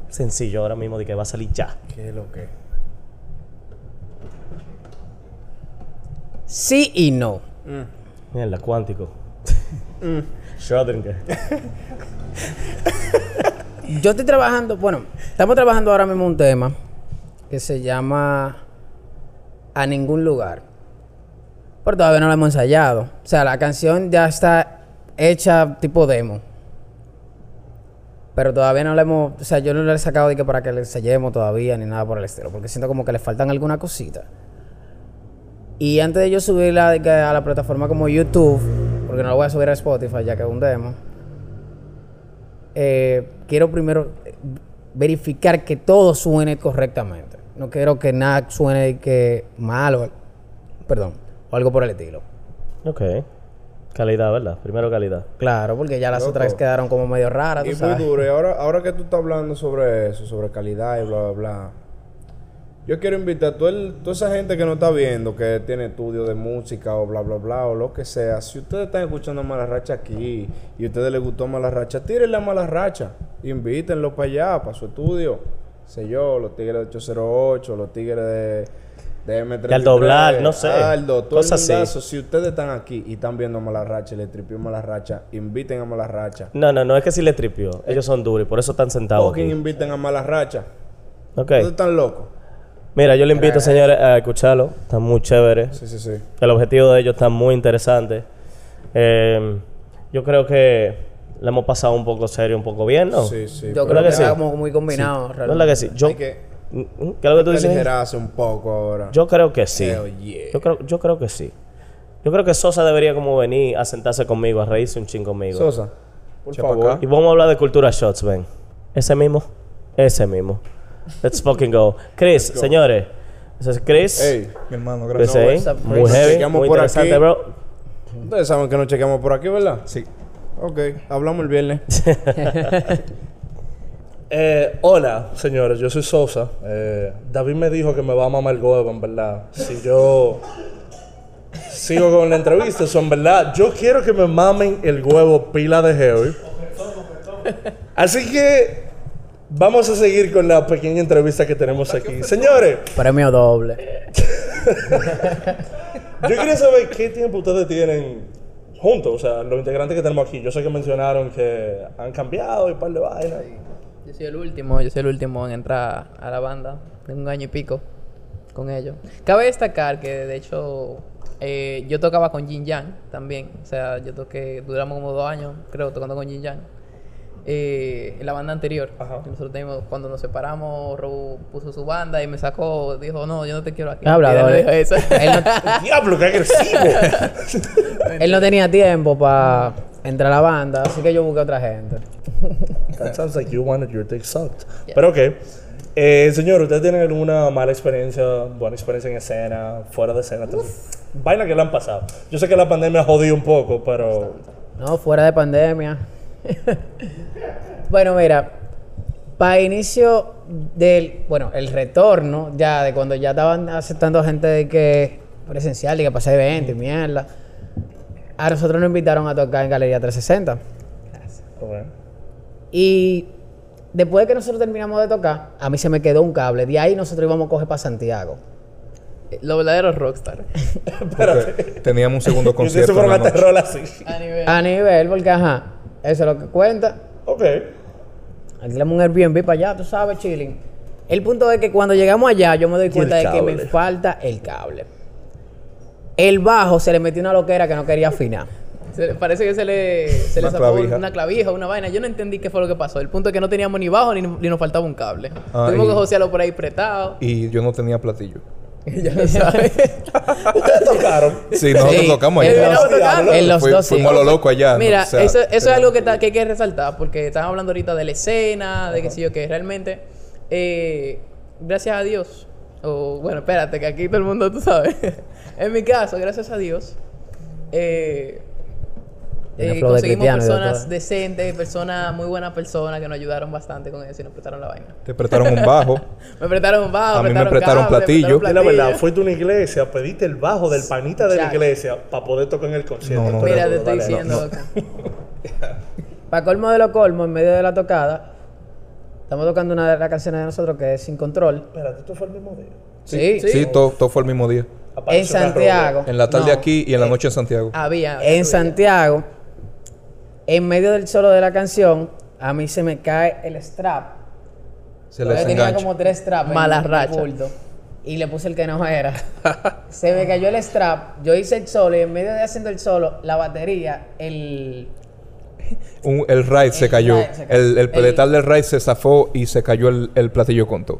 sencillo ahora mismo de que va a salir ya? ¿Qué es lo que? Sí y no. Mierda, cuántico. Mm. Schrödinger. Yo estoy trabajando, bueno, estamos trabajando ahora mismo un tema que se llama A ningún lugar. Pero todavía no lo hemos ensayado. O sea, la canción ya está hecha tipo demo. Pero todavía no la hemos, o sea, yo no la he sacado de que para que la ensayemos todavía ni nada por el estilo, porque siento como que le faltan alguna cosita. Y antes de yo subirla a la plataforma como YouTube, porque no la voy a subir a Spotify ya que es un demo, eh, quiero primero eh, verificar que todo suene correctamente. No quiero que nada suene que malo, perdón, o algo por el estilo. Ok. Calidad, ¿verdad? Primero calidad. Claro, porque ya las Loco. otras quedaron como medio raras, tú Y muy duro. Y ahora, ahora que tú estás hablando sobre eso, sobre calidad y bla, bla, bla. Yo quiero invitar a el- toda esa gente que no está viendo, que tiene estudio de música o bla, bla, bla, o lo que sea. Si ustedes están escuchando Mala Racha aquí y a ustedes les gustó Mala Racha, tírenle a Mala Racha. Invítenlo para allá, para su estudio. Sé yo, los tigres de 808, los tigres de, de M33. De Aldo Black, no sé. Aldo, todo Cosas el así. Si ustedes están aquí y están viendo Mala Racha y le tripió Mala Racha, inviten a Mala Racha. No, no, no es que si le tripió. Ellos son duros y por eso están sentados Fucking inviten a Mala Racha. Ok. Ustedes están locos. Mira, yo le invito, señores, a escucharlo. Está muy chévere. Sí, sí, sí. El objetivo de ellos está muy interesante. Eh, yo creo que le hemos pasado un poco serio, un poco bien, ¿no? Sí, sí. Yo creo que, que sí? como muy combinado. ¿No es realmente. la que sí? Yo, Hay que, ¿Mm? ¿Qué es lo que tú dices? un poco ahora. Yo creo que sí. Hell yeah. Yo creo, yo creo que sí. Yo creo que Sosa debería como venir a sentarse conmigo, a reírse un ching conmigo. Sosa, por Echa pa' favor. acá. Y vamos a hablar de cultura shots, ven. Ese mismo. Ese mismo. Let's fucking go. Chris, señores. Ese es Chris. Ey, Mi hermano, gracias. Muy heavy. Muy por interesante, aquí. bro. ustedes saben que nos chequeamos por aquí, ¿verdad? Sí. Ok, hablamos el viernes. Eh, hola, señores, yo soy Sosa. Eh, David me dijo que me va a mamar el huevo, en verdad. Si yo sigo con la entrevista, eso en verdad, yo quiero que me mamen el huevo pila de heavy. Así que vamos a seguir con la pequeña entrevista que tenemos aquí. Señores, Premio doble. yo quería saber qué tiempo ustedes tienen juntos, o sea, los integrantes que tenemos aquí. Yo sé que mencionaron que han cambiado y un par de vainas. Yo soy el último, yo soy el último en entrar a la banda. Tengo un año y pico con ellos. Cabe destacar que de hecho eh, yo tocaba con Jin Yang también. O sea, yo toqué, duramos como dos años, creo, tocando con Jin Yang. Eh, en la banda anterior. Ajá. Nosotros teníamos, cuando nos separamos, Robo puso su banda y me sacó, dijo, no, yo no te quiero aquí. Hablador. Él dijo eso. él, no, ¡Diablo, qué agresivo! él no tenía tiempo para entrar a la banda, así que yo busqué otra gente. That sounds like you wanted your dick sucked. Pero ok. Eh, señor, ¿ustedes tienen alguna mala experiencia, buena experiencia en escena, fuera de escena? Vaina que le han pasado. Yo sé que la pandemia jodió un poco, pero No, fuera de pandemia. bueno, mira, para inicio del, bueno, el retorno ya de cuando ya estaban aceptando gente de que presencial y que pasé evento y mierda. A nosotros nos invitaron a tocar en Galería 360. Ok. Y después de que nosotros terminamos de tocar, a mí se me quedó un cable. De ahí nosotros íbamos a coger para Santiago. Los verdaderos rockstar. Porque teníamos un segundo Y ustedes se concierto. noche. terror así. A nivel. A nivel, porque ajá, eso es lo que cuenta. Ok. Alquilamos un Airbnb para allá, tú sabes, chilling. El punto es que cuando llegamos allá, yo me doy cuenta de que me falta el cable. El bajo se le metió una loquera que no quería afinar. Se le- parece que se le, se le Una zafó clavija. una clavija, una vaina. Yo no entendí qué fue lo que pasó. El punto es que no teníamos ni bajo ni, ni nos faltaba un cable. Ah, Tuvimos y- que josearlo por ahí pretado. Y yo no tenía platillo. ya lo sabes. Ustedes tocaron. Sí, nosotros Sí. tocamos allá. En los Fui- dos sí. Fuimos a lo loco allá. ¿no? Mira, O sea, eso, eso es algo que, ta- que hay que resaltar, porque estamos hablando ahorita de la escena, de que sí o que realmente, eh, gracias a Dios, o bueno, espérate, que aquí todo el mundo, tú sabes, en mi caso, gracias a Dios, eh, eh, conseguimos de personas decentes, personas, muy buenas personas que nos ayudaron bastante con eso y nos prestaron la vaina. Te prestaron un bajo. Me prestaron un bajo, A mí me prestaron cable, platillo. prestaron Y la verdad, platillo. fuiste a una iglesia, pediste el bajo del panita de la iglesia para poder tocar en el concierto. No, Mira, te estoy diciendo. Para colmo de lo colmo, en medio de la tocada, estamos tocando una de las canciones de nosotros que es Sin Control. Espérate, ¿esto fue el mismo día? Sí, Sí, todo, todo fue el mismo día. En Apareció Santiago. En la tarde No, aquí y en la noche en Santiago. Había. En Santiago, en medio del solo de la canción, a mí se me cae el strap. Se Yo les tenía engancha. como tres straps. en Mala el racha. bulto, Y le puse el que no era. se me cayó el strap. Yo hice el solo y en medio de haciendo el solo, la batería, el. Un- el ride se cayó. ride se cayó. El, el del ride se zafó y se cayó el, el platillo con todo.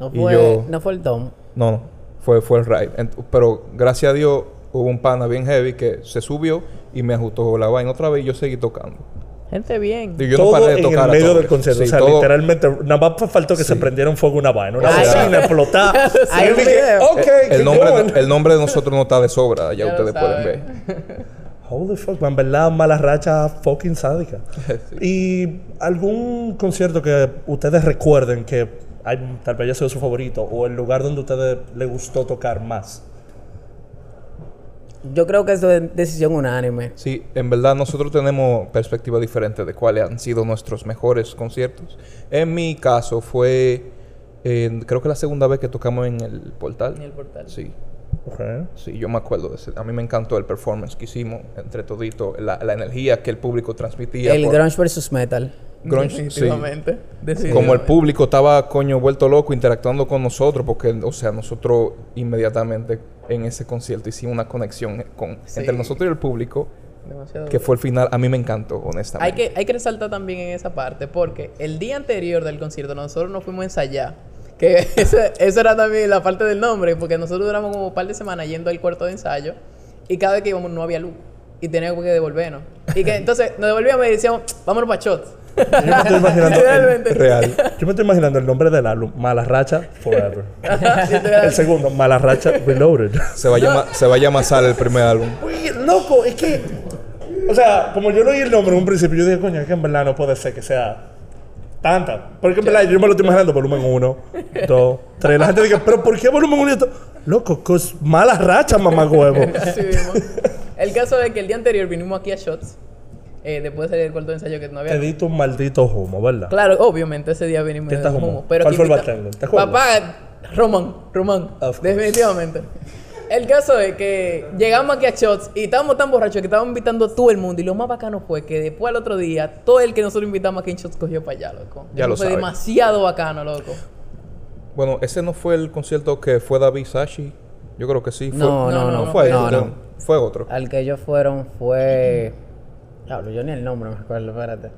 No Y fue, yo- no fue el tom. No, no. Fue, fue el ride. Ent- pero gracias a Dios hubo un pana bien heavy que se subió y me ajustó la vaina otra vez y yo seguí tocando. Gente bien. Y yo no todo paré de en tocar el a medio todo. del concierto. Sí, o sea, todo- literalmente, nada más faltó que se prendiera un fuego una vaina. Una. Hay Y yo un dije, ok, el, nombre, going. el nombre de nosotros no está de sobra, ya, ustedes pueden ver. Holy fuck, man, verdad, mala racha fucking sádica. Y algún concierto que ustedes recuerden que hay, tal vez haya sido su favorito o el lugar donde a ustedes les gustó tocar más. Yo creo que eso es decisión unánime. Sí, en verdad nosotros tenemos perspectiva diferente de cuáles han sido nuestros mejores conciertos. En mi caso fue, eh, creo que la segunda vez que tocamos en el portal. En el portal. Sí, sí, yo me acuerdo de ese. A mí me encantó el performance que hicimos entre todito, la, la energía que el público transmitía. El por- grunge versus metal. Grunge, sí. Como el público estaba, coño, vuelto loco interactuando con nosotros, porque, o sea, nosotros inmediatamente en ese concierto hicimos una conexión con, Sí. entre nosotros y el público, Demasiado que fue el final. A mí me encantó, honestamente. Hay que, hay que resaltar también en esa parte, porque el día anterior del concierto nosotros nos fuimos a ensayar. Que eso, eso era también la parte del nombre, porque nosotros duramos como un par de semanas yendo al cuarto de ensayo y cada vez que íbamos no había luz y teníamos que devolvernos. Y que entonces nos devolvíamos y decíamos, vámonos para shot. Yo me estoy imaginando el. Real. yo me estoy imaginando el nombre del álbum, Mala Racha Forever. El segundo, Mala Racha Reloaded. Se va, a llamar, se va a llamar Sal el primer álbum. Oye, loco, es que. O sea, como yo no oí el nombre en un principio, yo dije, coño, es que en verdad no puede ser que sea tanta. Porque en verdad yo me lo estoy imaginando volumen 1, 2, 3. La gente dice, pero ¿por qué volumen 1 y esto? Loco, cos malas rachas, mamá huevo. Así mismo. El caso es que el día anterior vinimos aquí a Shots, eh, después de salir del cuarto de ensayo que no había Te diste un maldito humo, ¿verdad? Claro, obviamente ese día vinimos ¿Quién te de arrumó? humo, pero ¿Cuál fue el bartender? ¿Te acuerdas? Papá, Román, Román, course. definitivamente. El caso es que llegamos aquí a Shots y estábamos tan borrachos que estábamos invitando a todo el mundo y lo más bacano fue que después al otro día todo el que nosotros invitamos aquí en Shots cogió para allá, loco. Ya Eso lo fue sabe. demasiado bacano, loco. Bueno, ese no fue el concierto que fue David Sashi. Yo creo que sí. Fue, No, no, no. fue, no, este, no. fue otro. Al que ellos fueron fue. Diablo, yo ni el nombre me acuerdo, espérate.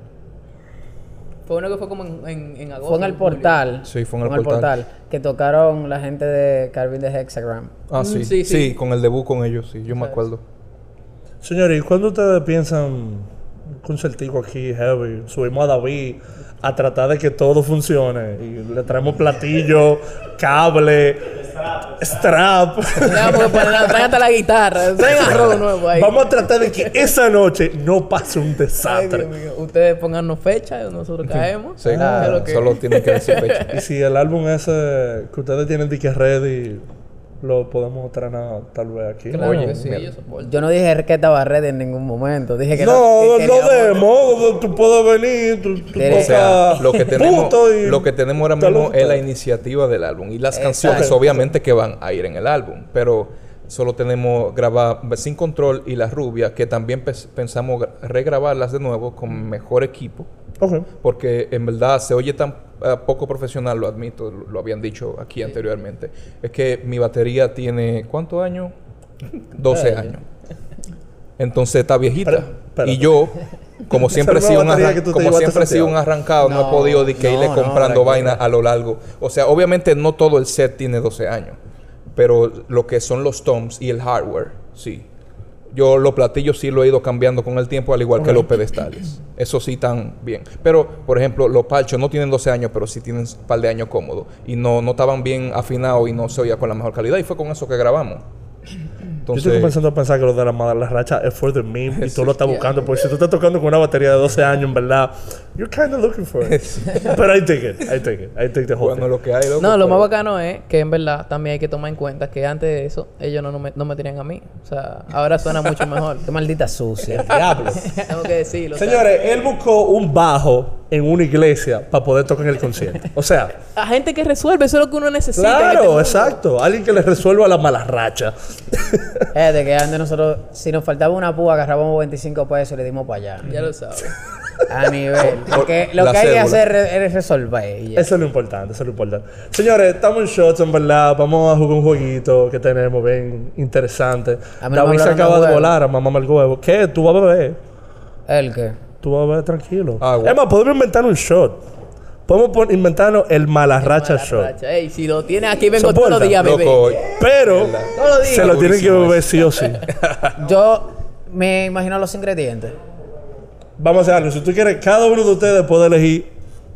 Fue uno que fue como en, en, en agosto. Fue en el julio. portal. Sí, fue en el portal. Que tocaron la gente de Carvin de Hexagram. Ah, Mm, sí. sí, sí. sí. con el debut con ellos, sí. Yo me Sabes. acuerdo. Señores, ¿y cuándo ustedes piensan un concertico aquí, heavy? Subimos a David a tratar de que todo funcione. Y le traemos platillo, cable. strap. Traen hasta la guitarra. Nuevo ahí. Vamos a tratar de que esa noche no pase un Ay, desastre. Dios mío. Ustedes póngannos fecha y nosotros caemos. Sí, Ah, ¿qué es lo que- solo tienen que decir fecha. Y si el álbum ese que ustedes tienen de que ready, lo podemos traer tal vez aquí. Claro Oye, que sí, mira. yo no dije que estaba ready en ningún momento. Dije que No, no queríamos- demos, tú puedes venir, tú, tú O sea, lo que tenemos, lo que tenemos ahora mismo es la iniciativa del álbum y las Exacto. canciones obviamente que van a ir en el álbum, pero solo tenemos grabar Sin Control y La Rubia que también pensamos gra- regrabarlas de nuevo con mejor equipo porque en verdad se oye tan eh, poco profesional, lo admito, lo, lo habían dicho aquí anteriormente. Es que mi batería tiene ¿cuántos años? 12 años. Entonces está viejita. Y yo, como siempre he sido un, como siempre sido un arrancado, no, he No, podido de que no, irle no, comprando tranquilo. vaina a lo largo. O sea, obviamente no todo el set tiene 12 años, pero lo que son los toms y el hardware, sí. Yo los platillos sí lo he ido cambiando con el tiempo, al igual que los pedestales. Eso sí están bien. Pero, por ejemplo, los palchos no tienen 12 años, pero sí tienen un par de años cómodos. Y no, no estaban bien afinados y no se oía con la mejor calidad. Y fue con eso que grabamos. Yo estoy comenzando a pensar que lo de la madre la racha es for the meme y tú lo estás buscando. Porque si tú estás tocando con una batería de 12 años, en verdad, you're kind of looking for it. Pero I take it, I take it, I take the whole bueno, thing. lo que hay, loco, No, lo más pero- bacano es que en verdad también hay que tomar en cuenta que antes de eso ellos no, no me, no me tenían a mí. O sea, ahora suena mucho mejor. Qué maldita sucia. Diablo. Tengo que decirlo. Señores, él buscó un bajo en una iglesia para poder tocar en el concierto. O sea, a gente que resuelve, eso es lo que uno necesita. este claro, exacto. Alguien que le resuelva la mala racha. Es de que antes nosotros, si nos faltaba una púa, agarrábamos 25 pesos y le dimos para allá. Ya lo sabes. A nivel. Lo que, lo La que hay que hacer es es resolver. y ya. Eso es lo importante, eso es lo importante. Señores, estamos en shots, en verdad. Vamos a jugar un jueguito que tenemos bien interesante. A mí no me se de acaba de volar a mamá el huevo. ¿Qué? ¿Tú vas a beber? ¿El qué? Tú vas a beber tranquilo. Es más, podemos inventar un shot. Podemos inventarnos el malarracha shot. Racha. Ey, si lo tienes aquí, vengo todos los días, bebé. Loco, Pero Todos los días. se lo tienen que beber sí o sí. Yo me imagino los ingredientes. Vamos a hacer algo. Si tú quieres, cada uno de ustedes puede elegir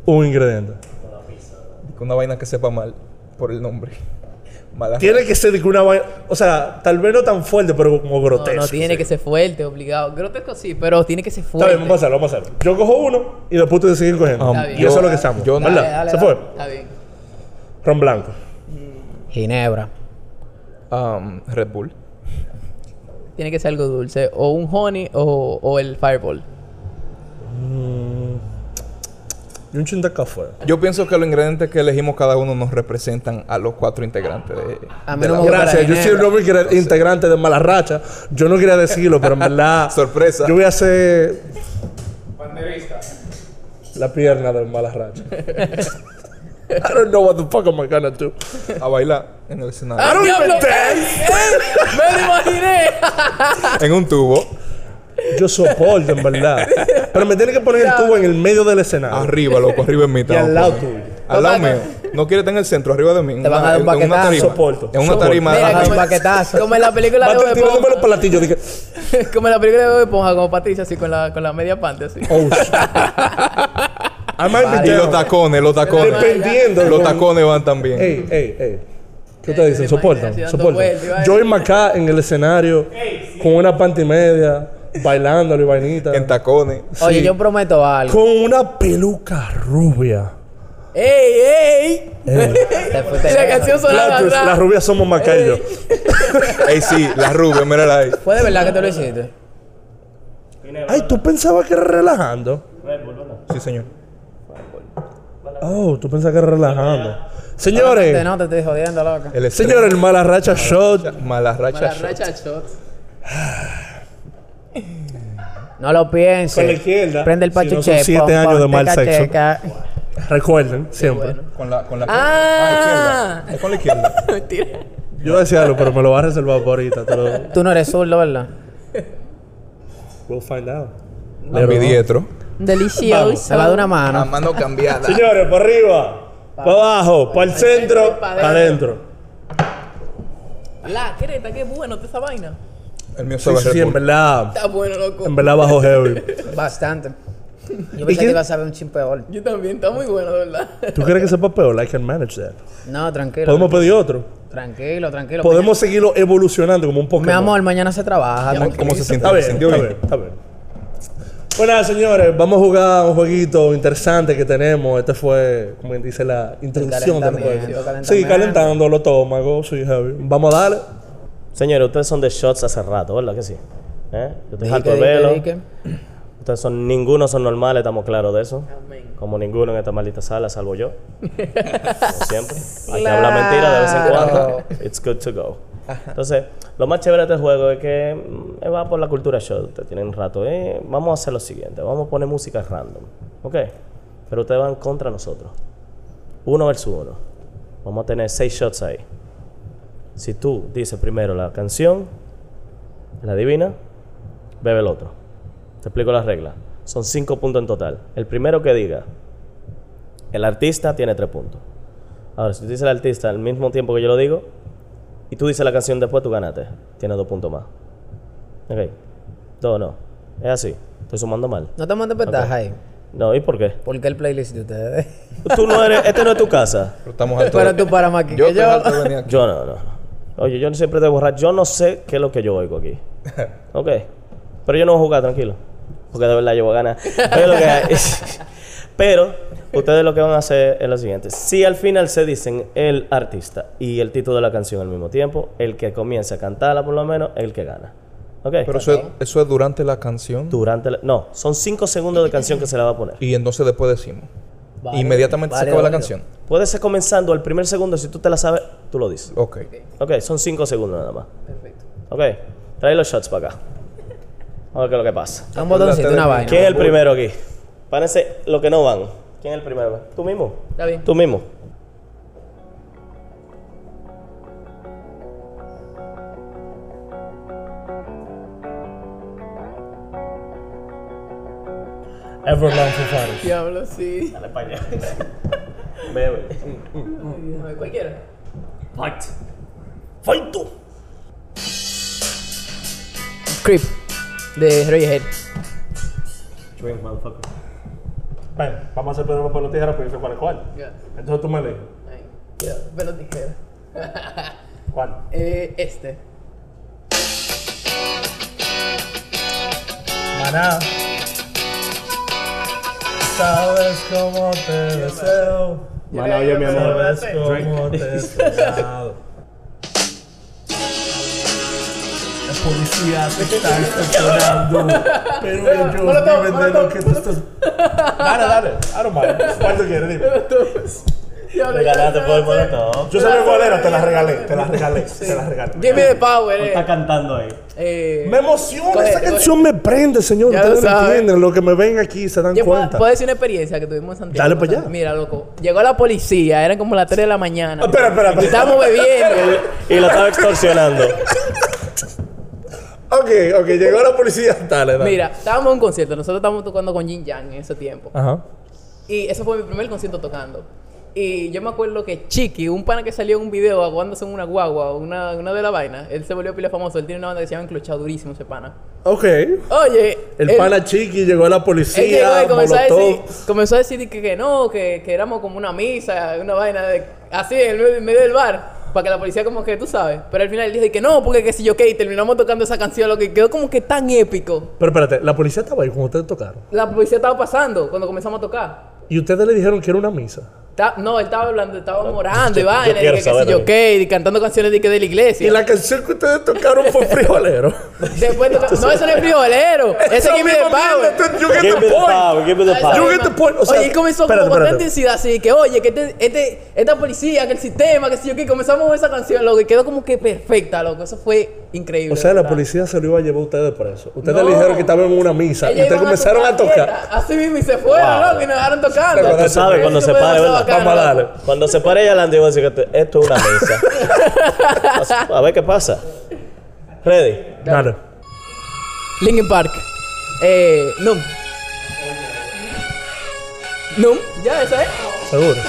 un ingrediente. una vaina que sepa mal por el nombre. Mala Tiene que ser una vaina. O sea, tal vez no tan fuerte, pero como grotesco. no tiene que ser fuerte, obligado. Grotesco sí, pero tiene que ser Está fuerte. bien, vamos a hacerlo, vamos a hacerlo. Yo cojo uno y después ustedes siguen cogiendo. Um, y eso es lo que estamos. yo. Dale, dale, ¿Se dale. fue? Está bien. Ron blanco. Ginebra. Um, Red Bull. Tiene que ser algo dulce. O un honey o, o el fireball. Y un chin de café. Yo pienso que los ingredientes que elegimos cada uno nos representan a los cuatro integrantes de, A mí de no la- me gusta Gracias. Yo soy era integrante de Malarracha. Yo no quería decirlo, pero en verdad. Sorpresa. Yo voy a ser. La pierna del Malarracha. I don't know what the fuck am I gonna do. a bailar en el escenario. ¡Me lo imaginé! en un tubo, Yo soporto, en verdad. Pero me tiene que poner el tubo en el medio del escenario. arriba, loco, arriba en mitad. Y al lado tuyo. Al lado mío. No quiere estar en el centro, arriba de mí. Te van a dar un baquetazo. Soporto, En una tarima. Mira, como, un baquetazo. como en la película de Bob tirándome los Esponja. platillos. Dije, como en la película de Bob Esponja, como Patricia, así con la, con la media pante, así. oh shit. Y los tacones, los tacones. Dependiendo. Los con- tacones van también. Ey, ey, ey. ¿Qué te Eh, dicen? Soportan, soportan. vueltas, iba a Yo decir. irme acá en el escenario con una panty media, bailándolo y vainita. En tacones. Oye, Sí. yo prometo algo. Con una peluca rubia. ¡Ey, ey! Te La canción sonaba Las, atrás. las rubias somos más que yo. Ey, sí, la rubia, mírala ahí. ¿Fue de verdad que tú lo hiciste? Ay, ¿tú pensabas que era relajando? Sí, señor. Oh, tú pensabas que era relajando. Te Señores, no, te estoy jodiendo, loca. El señores, el Malarracha Shot. Mala racha. Para racha shots. No lo pienses. Con la izquierda, Prende el si no son pachuche. siete años de mal sexo. Recuerden, siempre. Con la, con la Ah. izquierda. Es con la izquierda. Mentira. Yo decía algo, pero me lo voy a reservar por ahorita. Te lo... Tú no eres zurdo, ¿verdad? We'll find out. Ambidietro. Delicioso. Se va de una mano. La mano cambiada. Señores, para arriba, para abajo, para el centro, pa' para adentro. La creta, qué bueno esta esa vaina. El mío Sí, sí, en verdad, Está bueno, loco. en verdad bajo heavy. Bastante. Yo ¿Y pensé que iba a saber un chin peor. Yo también, está muy bueno, de verdad. ¿Tú crees que sepa peor? I can manage that. No, tranquilo. ¿Podemos pedir otro? Tranquilo, tranquilo. Podemos seguirlo evolucionando como un Pokémon. Mi amor, mañana se trabaja. ¿Cómo, cómo se siente? Está bien, ¿Se sintió está bien? bien, está bien. Bueno, nada, señores, vamos a jugar un jueguito interesante que tenemos. Este fue, como quien dice, la introducción del juego. calentando los estómagos, sí, heavy. Vamos a darle. Señores, ustedes son de shots hace rato, ¿verdad que sí? ¿Eh? Yo estoy harto de dique. Ustedes son, ninguno son normales, estamos claros de eso. Amén. Como ninguno en esta maldita sala, salvo yo. Como siempre. Hay que hablar mentira de vez en cuando. It's good to go. Entonces, lo más chévere de este juego es que mm, va por la cultura shot. Ustedes tienen un rato. Eh, vamos a hacer lo siguiente. Vamos a poner música random. ¿Ok? Pero ustedes van contra nosotros. Uno versus uno. Vamos a tener seis shots ahí. Si tú dices primero la canción, la adivina, bebe el otro. Te explico las reglas. Son cinco puntos en total. El primero que diga, el artista tiene tres puntos. Ahora, si tú dices el artista al mismo tiempo que yo lo digo, y tú dices la canción después, tú ganaste. Tienes dos puntos más. Ok. Dos no. Es así. Estoy sumando mal. No te mandes ventaja ahí. No, ¿y por qué? ¿Por qué el playlist de ustedes? Tú no eres, este no es tu casa. Pero estamos Pero tú para más aquí Yo que yo. aquí. Yo no, no. Oye, yo siempre te borrar. Yo no sé qué es lo que yo oigo aquí. Ok. Pero yo no voy a jugar, tranquilo. Porque de verdad yo voy a ganar. Pero, lo que hay- Pero ustedes lo que van a hacer es lo siguiente. Si al final se dicen el artista y el título de la canción al mismo tiempo, el que comience a cantarla por lo menos es el que gana. Ok. Pero eso es, eso es durante la canción. Durante la- No, son cinco segundos de canción que se la va a poner. Y entonces después decimos. Vale, Inmediatamente vale, se acaba la canción. Puede ser comenzando el primer segundo. Si tú te la sabes, tú lo dices. Ok. Ok, son cinco segundos nada más. Perfecto. Ok, trae los shots para acá. Vamos a ver qué es lo que pasa. Un botoncito, una vaina. ¿Quién es el primero aquí? Párense los que no van. ¿Quién es el primero? ¿Tú mismo? Está bien. Tú mismo. Everlong for. Diablo, sí. Dale para allá. Bebe. Ay, Cualquiera. Fight. Fight tú. Creep. De Radiohead. Drink, motherfucker. Ven, vamos a hacer primero papel o tijera, pero yo sé cuál es cuál. Entonces tú me. Ay, ya, pelo tijera. ¿Cuál? Eh, este. Maná. Sabes cómo te deseo. Mana, oye, mi amor. Sabes cómo te. La policía te está inspeccionando. Pero ellos Molotov, viven de lo que tú estás. Dale, dale. I don't mind. ¿Cuál tú quieres? Dime. Ya, por el molotov. Yo sabía cuál era, te la regalé. Te la regalé. Te la regalé. Give me the power, Está eh. cantando ahí. eh. Me emociona, coge. canción me prende, señor. Ya Ustedes lo no entienden lo que me ven aquí, se dan cuenta. puedo decir una experiencia que tuvimos en Santiago. Dale pa' allá. Mira, loco. Llegó la policía, eran como las 3 de la mañana. Ah, Espera, espera, espera. Y estábamos bebiendo. Y lo estaba extorsionando. Ok, ok, llegó la policía. Dale, dale. Mira, estábamos en un concierto. Nosotros estábamos tocando con Jin Yang en ese tiempo. Ajá. Y ese fue mi primer concierto tocando. Y yo me acuerdo que Chiqui, un pana que salió en un video aguándose en una guagua, una, una de la vaina, él se volvió pila famoso. Él tiene una banda que se llama Enclochado Durísimo, ese pana. Ok. Oye, El él- pana chiqui llegó a la Él llegó policía, y comenzó a, decir, comenzó a decir que, que no, que, que éramos como una misa, una vaina de, así en medio, en medio del bar, para que la policía como que tú sabes. Pero al final él dijo que no, porque que si yo qué, y terminamos tocando esa canción, lo que quedó como que tan épico. Pero espérate, la policía estaba ahí cuando ustedes tocaron. La policía estaba pasando cuando comenzamos a tocar. Y ustedes le dijeron que era una misa. Ta- no, él estaba hablando, estaba morando y yo vaina, y que, que yo de- qué, y cantando canciones de, que de la iglesia. Y la canción que ustedes tocaron fue frijolero. Después toca- no, eso no es frijolero, ese Esa Give me the power. You get the me the point. power, give me the Esa power. You misma- get the point. O sea, oye, y comenzó espérate, con tanta intensidad así, que oye, que este, este, esta policía, que el sistema, que si yo qué, comenzamos con esa canción, loco, y quedó como que perfecta, loco, eso fue increíble. O sea, la policía se lo iba a llevar a ustedes preso. Ustedes No. le dijeron que estaban en una misa. Y ustedes comenzaron a tocar. Así mismo, y se fueron, loco, y nos dejaron tocando. Pero Tú sabes cuando se fue Cuando se pare ella adelante, yo voy a decir que esto es una misa. A ver qué pasa. Ready. Dale. Linkin Park. Eh, Num. Num, ya, esa es. Seguro.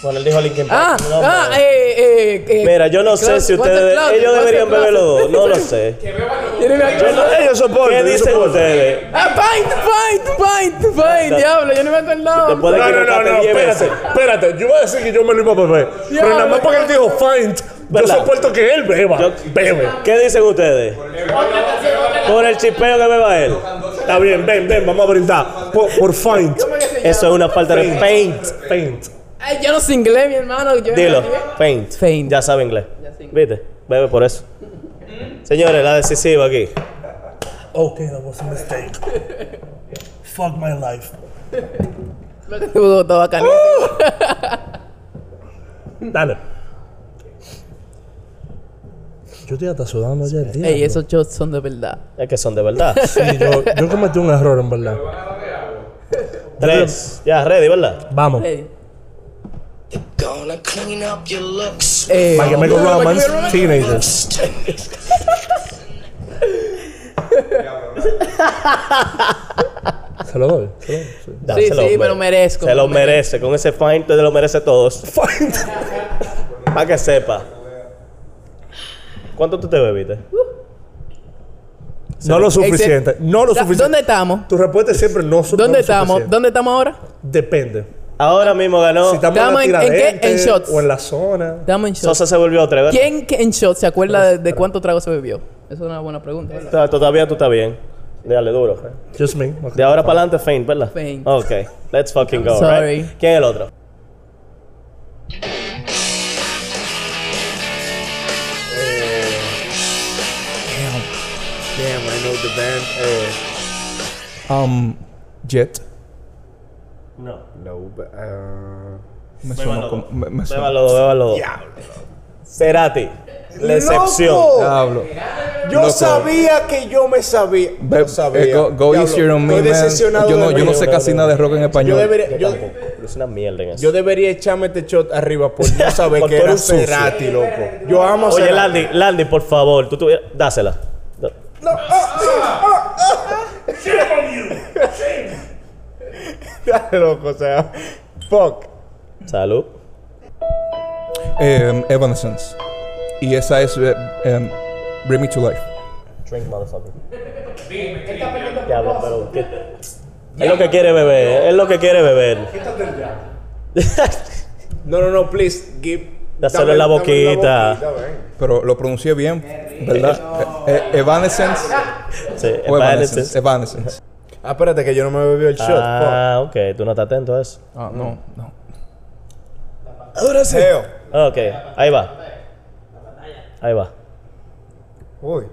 Bueno, él dijo Linkin Ah, Park. No, ah, no. eh, eh, eh, Mira, yo no sé si ustedes. Ellos deberían beber los dos. No lo sé. Yo no me Yo no- Ellos soportan. ¿Qué dicen ustedes? Ah, pint, pint, pint, pint, diablo, yo no me. Después de No, que no, no, no, espérate, espérate. Yo iba a decir que yo me lo iba a beber. Pero nada más porque él dijo find, yo soporto que él beba. Yo- Bebe. ¿Qué dicen ustedes? Por el chipeo que beba él. Está bien, ven, ven, vamos a brindar. Por, por find. Eso es una falta de paint. Paint. Ay, yo no sé inglés, mi hermano. yo- Dilo, paint. Faint. Ya sabe inglés. Ya sé inglés. ¿Viste? Bebe por eso. Señores, la decisiva aquí. Okay, that was a mistake. Fuck my life. Todo todo bacanísimo. Dale. Yo estoy hasta sudando ya el día. Ey, esos shots son de verdad. Es que son de verdad. Sí, yo, yo cometí un error, en verdad. Tres. Ya, ready, ¿verdad? Vamos. Ey. Gonna clean up your looks. Eh, My Chemical Romance, Teenagers. Se lo doy. Se lo doy. sí. Sí, me lo merezco, Se lo merece. Con ese fine te lo merece todos. Para que sepa. ¿Cuánto tú te bebiste? No lo suficiente. No lo suficiente. ¿Dónde estamos? Tu respuesta es siempre no ¿Dónde estamos? suficiente. ¿Dónde estamos ahora? Depende. Ahora mismo ganó. Si estamos Estamos en en- la ¿en qué? En shots. o en la zona. Estamos en shots. Sosa se volvió otra vez. ¿Quién que en shots se acuerda de, de cuánto trago se bebió? Esa es una buena pregunta, ¿verdad? Todavía tú estás bien. Dale duro. Just me. Okay. De ahora para adelante, Faint, ¿verdad? Faint. Ok. Let's fucking go, Sorry. right? ¿Quién es el otro? Damn, I know the band. Eh, Um, Jet. No. No, but, uh, Me suena como. Me, me suena. Bébalo, bébalo. Cerati. La excepción. ¡Loco! Diablo. Yo Loco. sabía que yo me sabía. Be- Yo sabía. eh, go go Diablo, easier on me, estoy man. decepcionado Yo no, yo no sé casi nada de rock en Yo español. debería, Yo yo, tampoco. Es una mierda en eso. yo debería echarme este shot arriba por no saber que era. Cerati, loco. Yo amo a Oye, Cerati. Landy, Landy, por favor, tú tuvieras. Dásela. Da- Dale, loco, o sea. Fuck. Salud. Eh, Evanescence. Y esa es eh, em, Bring Me to Life. Drink, motherfucker. Diablo, pero. ¿qué? Es lo que quiere beber. Es lo que quiere beber. No, no, no, please, give. Dáselo en la dame boquita. ven. Pero lo pronuncié bien, ¿verdad? Eh, eh, Evanescence Sí, o Evanescence. Evanescence. Evanescence. Ah, espérate que yo no me bebí el shot. Ah, ok. Tú no estás atento a eso. Ah, no, no. Ahora sí. Ok, ahí va. Ahí va. Uy.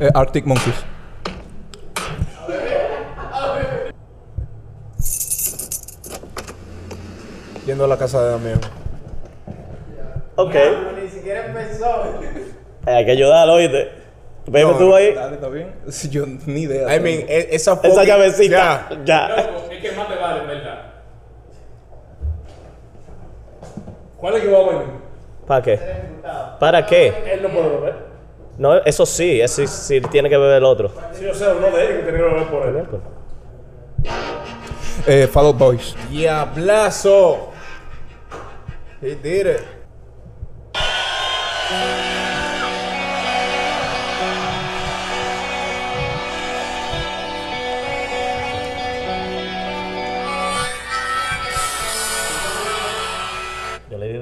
Eh, Arctic Monkeys. Yendo a la casa de Damián. Ok. Ni siquiera empezó. Hay que ayudarlo, oíste. Bebe No, tú ahí. Dale, ¿está bien? Sí, yo ni idea. I mean, e- esa Esa fucking- llavecita. Ya. Ya. Es que más te vale, en verdad. ¿Cuál es que va a venir? ¿Para qué? ¿Para qué? Él no puede beber. No, eso sí, eso sí, sí tiene que beber el otro. Sí, o sea, uno de ellos que tiene que beber por él. Eh, Fall Out Boys. Diablazo. He did it.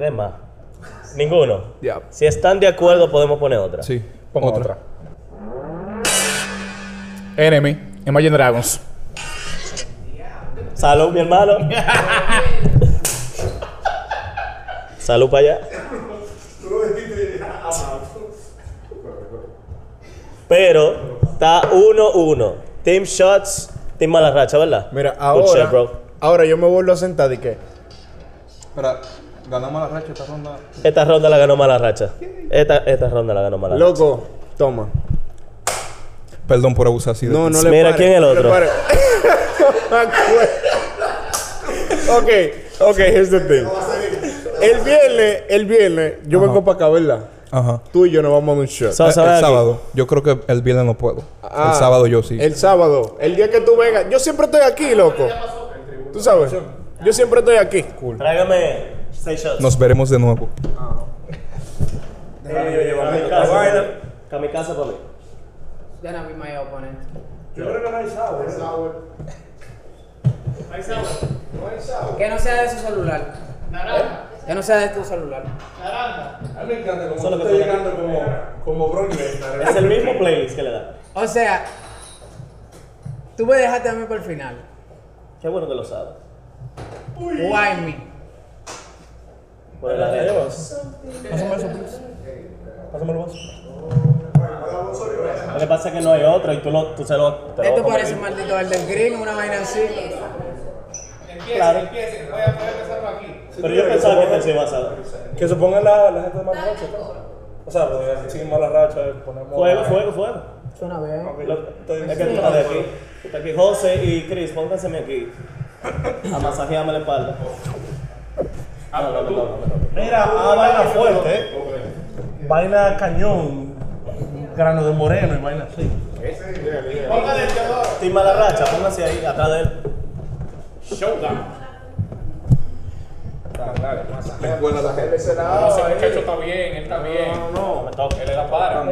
De más. Ninguno. Si están de acuerdo, podemos poner otra. Sí. Pongo otra. Enemy, Imagine Dragons. Salud, mi hermano. Salud para allá. Pero está 1-1. Team Shots, Team Mala Racha, ¿verdad? Mira, ahora. bro. Ahora yo me vuelvo a sentar y que. Espera, ganamos la racha esta ronda. Esta ronda la ganó Mala Racha. Esta, esta ronda la ganó Mala Racha. Loco, toma. Perdón por abusar así de No, no le Mira, pare, ¿quién es el no otro? pare. ok, ok, here's the thing. El viernes, el viernes, yo vengo para acá, ¿verdad? Ajá. Tú y yo nos vamos a un shot. So- Eh, ¿sabes el aquí? sábado. Yo creo que el viernes no puedo. Ah, el sábado yo sí. El sábado, el día que tú vengas. Yo siempre estoy aquí, loco. Tú sabes. Yo siempre estoy aquí. Tráigame Seis shots. Nos veremos de nuevo. Kamikaze, vaina. Kamikaze para mí. Then I'll be my opponent. Yo creo que no hay sabor. Que no sea de su celular. Que no sea de tu celular. A mí me encanta como Solo tú- llegando como, como Lesnar. Es el mismo playlist que le da. O sea, tú me dejaste a mí por el final. Qué bueno que lo sabes. Why me? Por el arreglo. Pásame eso, please. Pásame el vaso. Lo que pasa es que no hay otro y tú, lo, tú se lo. te lo Esto comes. parece un maldito Elden Green, una vaina así. Claro. Pero yo pensaba que te se iba a. Que se pongan la, la gente de racha. O sea, pues, sin mala racha, eh, ponemos. Fuego, fuego, fuego. Suena bien. Lo- Es que tú estás de aquí. Está aquí José y Chris, pónganseme aquí. A masajearme la espalda. No, no, no, no, no, no. Mira, ah, vaina fuerte, eh. Vaina cañón. Grano de moreno y vaina así. Team Mala Racha, pónganse ahí, atrás de él. No, ese muchacho está bien, él está bien. No, me toca. Él le da para.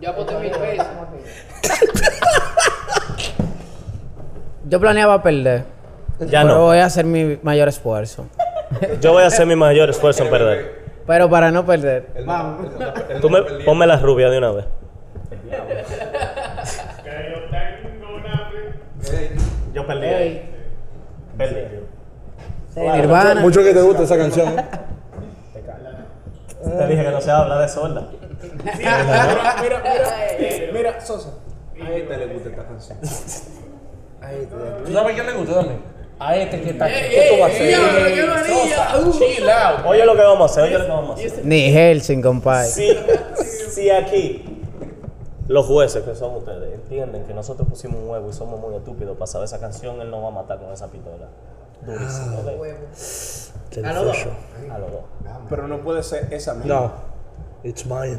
Yo aposté mil pesos. Yo planeaba perder. Ya pero no. voy a hacer mi mayor esfuerzo. Yo voy a hacer mi mayor esfuerzo en perder. Pero para no perder. Vamos. Tú me, ponme la rubia de una vez. Yo perdí. ahí. Perdí. Nirvana. Mucho que te gusta esa canción. ¿eh? Te dije que no se habla de sorda. Mira, mira, mira. Mira, Sosa. A este le gusta esta canción. A. ¿Tú sabes quién le gusta también? A este que está aquí. ¿Qué tú vas a hacer? Sosa, Chill out. Oye lo que vamos a hacer, oye lo que vamos a hacer. Ni Helsing, compadre. Si, si aquí los jueces que son ustedes entienden que nosotros pusimos un huevo y somos muy estúpidos para saber esa canción, él nos va a matar con esa pistola. Durísimo, ¿ok? A los dos. A los dos. Pero no puede ser esa misma. No. It's mine.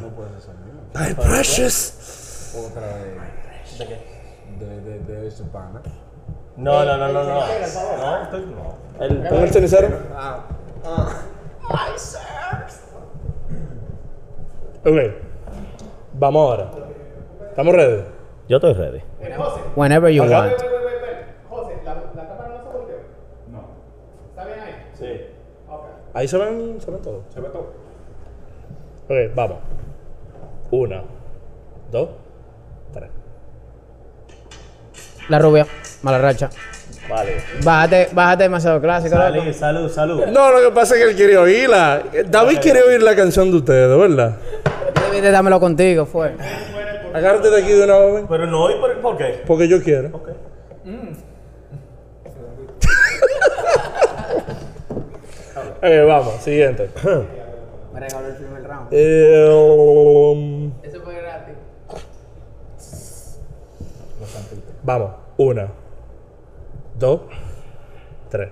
My precious. Otra de. ¿De qué? De, de, de ese pana. No, no, no, no, no. No, estoy- no. El- ¿Pon el cenicero? Ok. Vamos ahora. ¿Estamos ready? Yo estoy ready. Whenever you Acá. want. Sí. Ahí se ven, se ven todo. Se ve todo. Ok, vamos. Una, dos, tres. La rubia. Mala racha. Vale. Bájate, bájate demasiado clásico, loco. Salud, salud, salud. No, lo que pasa es que él quiere oírla. David quiere oír la canción de ustedes, ¿verdad? Debí de dármelo contigo, fue. Agárrate de aquí de una vez, Pero no, ¿y por, por qué? porque yo quiero. Ok. Ok, vamos, siguiente. Me regaló el primer round. Eh, um, Eso fue gratis. Vamos, una, dos, tres.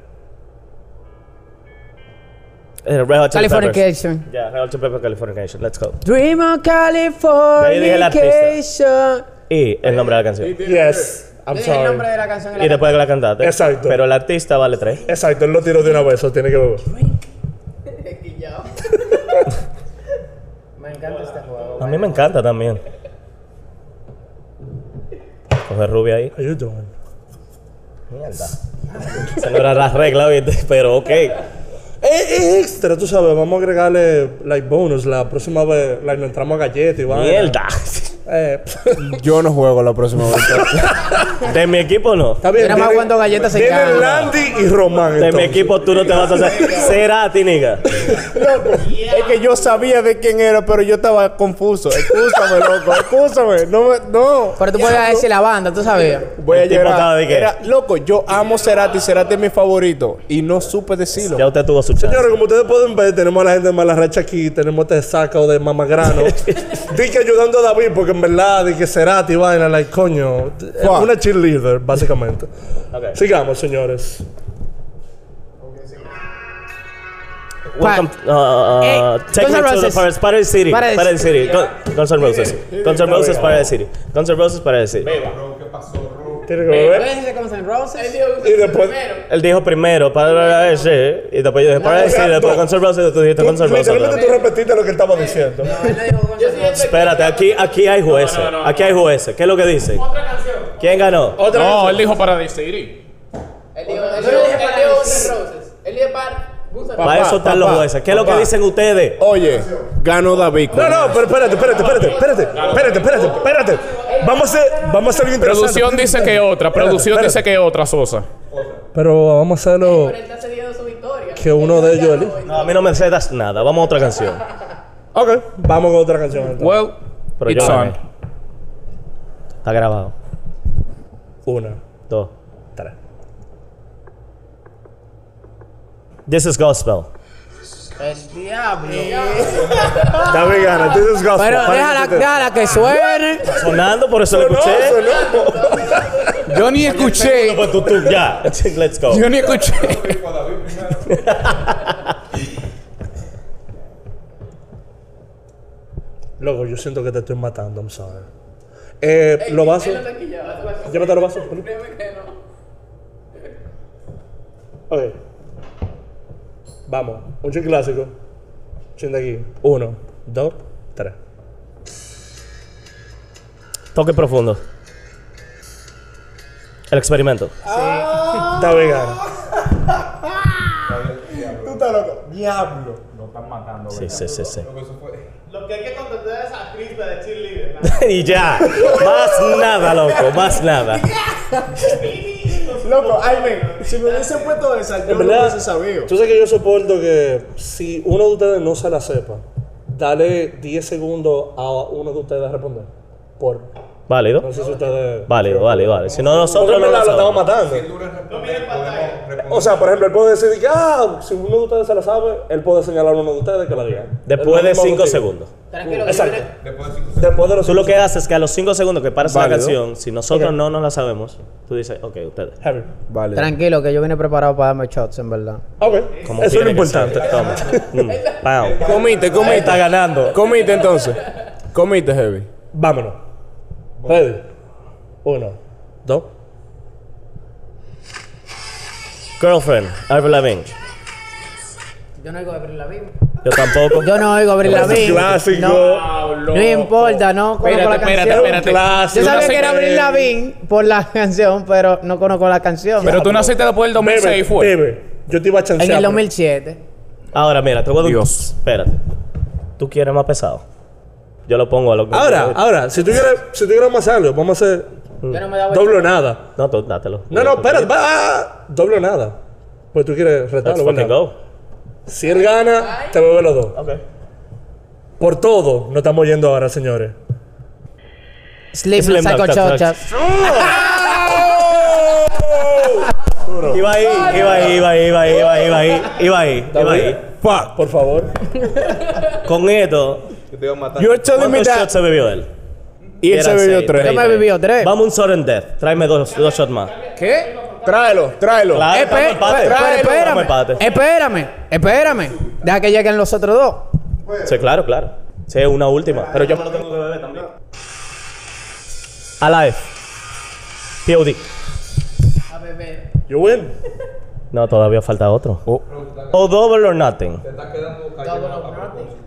Eh. Californication. Ya, Red Hot Chili Peppers Californication. Let's go. Dream of Ahí dije el artista. Californication. Y el nombre de la canción. Yes, I'm Dije el nombre sorry. de la canción. Y la después que la cantaste. Exacto. Pero el artista vale tres. Exacto, él lo tiró de una vez, eso tiene que beber. Quillao. Me encanta este juego. A mí me encanta también. Coge rubia ahí. How you doing? Mierda. Se no era la regla, ¿viste? Pero ok. Es, extra, tú sabes, vamos a agregarle like bonus la próxima vez, like, nos entramos a galletas y vaina. Mierda. Eh, Yo no juego la próxima vez. De mi equipo no. está bien. Mira más cuántas galletas se tiene caen. Landy y Román. De mi entonces. equipo tú no te vas a hacer. Será ti, nigga. Es que yo sabía de quién era, pero yo estaba confuso. Excúsame, loco. Excúsame. No, me- no. Pero tú podías decir la banda, ¿tú sabías? Voy a El tipo que- Era, loco, yo amo Cerati. Cerati es mi favorito. Y no supe decirlo. Ya usted tuvo su chance. Señores, como ustedes pueden ver, tenemos a la gente de Malarracha aquí, tenemos este saco de mamagrano. di que ayudando a David, porque en verdad, di que Cerati vaina, like, coño. Fuck. Una cheerleader, básicamente. Sigamos, señores. Welcome. Uh, uh, Eh, take Guns me N' to the Roses. Paradise, Paradise City. City. Gun- Guns N' Roses. Guns N' Roses, Paradise City. Guns N' Roses, Paradise City. ¿Pueden decir Guns N' Roses? Y después. Él dijo primero para ese y después yo dije para y después con Roses tú dijiste Tú, con Roses. literalmente tú repetiste lo que él estaba diciendo. Espérate, aquí, aquí hay jueces. Aquí hay jueces. ¿Qué es lo que dicen? ¿Quién ganó? Otra No, él dijo para City. Él dijo, él dijo, él dijo Guns N' Roses. Él dijo para Guns N' Para eso están los papá, jueces. ¿Qué es lo que papá. dicen ustedes? Oye, ganó David. No, no, pero espérate, espérate, espérate, espérate, espérate, espérate, espérate. Vamos a hacer, vamos a hacer algo interesante. Producción dice que otra. Producción espérate. dice que otra, Sosa. Pero vamos a hacerlo que uno de ellos. No, a mí no me cedas nada. Vamos a otra canción. Ok, vamos con otra canción. entonces. Well, Pero it's yo on. gané. Está grabado. Una, Dos. tres. This is gospel. El diablo. David gana, this is gospel. Pero déjala, déjala que suene. Sonando, por eso lo No, escuché. Yo ni escuché. Ya. Let's go. Yo ni escuché. Loco, yo siento que te estoy matando, I'm sorry. Eh, los vasos. Llévate los vasos. Poli. Ok. Vamos, un chin clásico. Chin de aquí. Uno, dos, tres. Toque profundo. El experimento. David gana. Tú estás loco. Diablo. Sí, sí, sí, sí. Lo que hay que contratar es a Crispa de cheerleader. y ya. Más nada, loco. Más nada. Loco, ven. Si me hubiesen puesto esa, yo En no hubiese sabido. tú sabes que yo soporto que si uno de ustedes no se la sepa, dale 10 segundos a uno de ustedes a responder. Por. Válido. No sé si ustedes. Válido, válido, válido. Si no, nosotros no lo lo estamos matando. O sea, por ejemplo, él puede decir que, ah, si uno de ustedes se la sabe, él puede señalar a uno de ustedes que la diga. Después de mismo 5 contigo. segundos. Tranquilo, que Exacto. Después de los Tú lo que haces es que a los 5 segundos que paras la canción, si nosotros no nos la sabemos, tú dices, ok, ustedes. Heavy. Vale. Tranquilo, que yo vine preparado para darme shots, en verdad. Ok. Como Eso es lo importante. Toma. Mm. Comite, comite. Está ganando. Comite entonces. Comite, Heavy. Vámonos. Ready. Uno, dos. Girlfriend, Avril Lavigne. Yo no oigo Abril Lavigne. Yo tampoco. Yo no oigo Abril Lavigne. Clásico. No, no importa, no conozco Espérate, la espérate, canción. espérate. Clásico. Yo sabía que era Abril Lavigne por la canción, pero no conozco la canción. Pero tú naciste después del 2006, Bebe, fue. bebe. Yo te iba a chancear. en el pero- 2007. Ahora, mira, te voy a. Dios. Espérate. ¿Tú quieres más pesado? Yo lo pongo a lo que... Ahora, ahora, si tú quieres, si tú quieres más algo, vamos a hacer Yo no me daba doble o nada. No, tú dátelo. No, no, espérate, va. Doble o nada. Pues tú quieres retarlo, fucking ¿verdad? go. Si él gana, te bebe los dos. Ok. Por todo, no estamos yendo ahora, señores. Sleep Slim Psycho Dog, Dog, Chocha. Iba ahí, iba ahí, iba ahí, iba ahí, iba ahí, iba ahí, iba ahí, iba ahí. Fuck, por favor. Con esto, You're telling me ¿cuántos that. shots se bebió él? Y él se Eran bebió seis, tres. Yo me bebió tres. Vamos a un sudden death. Tráeme dos, dos shots más. ¿Qué? Tráelo, tráelo. Claro, Espe- estamos empate. pero Estamos espérame, empate. espérame, espérame. Deja que lleguen los otros dos. Sí, claro, claro. Sí, una última. Pero yo me lo tengo que beber también. Alive. POD. You win. No, todavía falta otro. O double or nothing.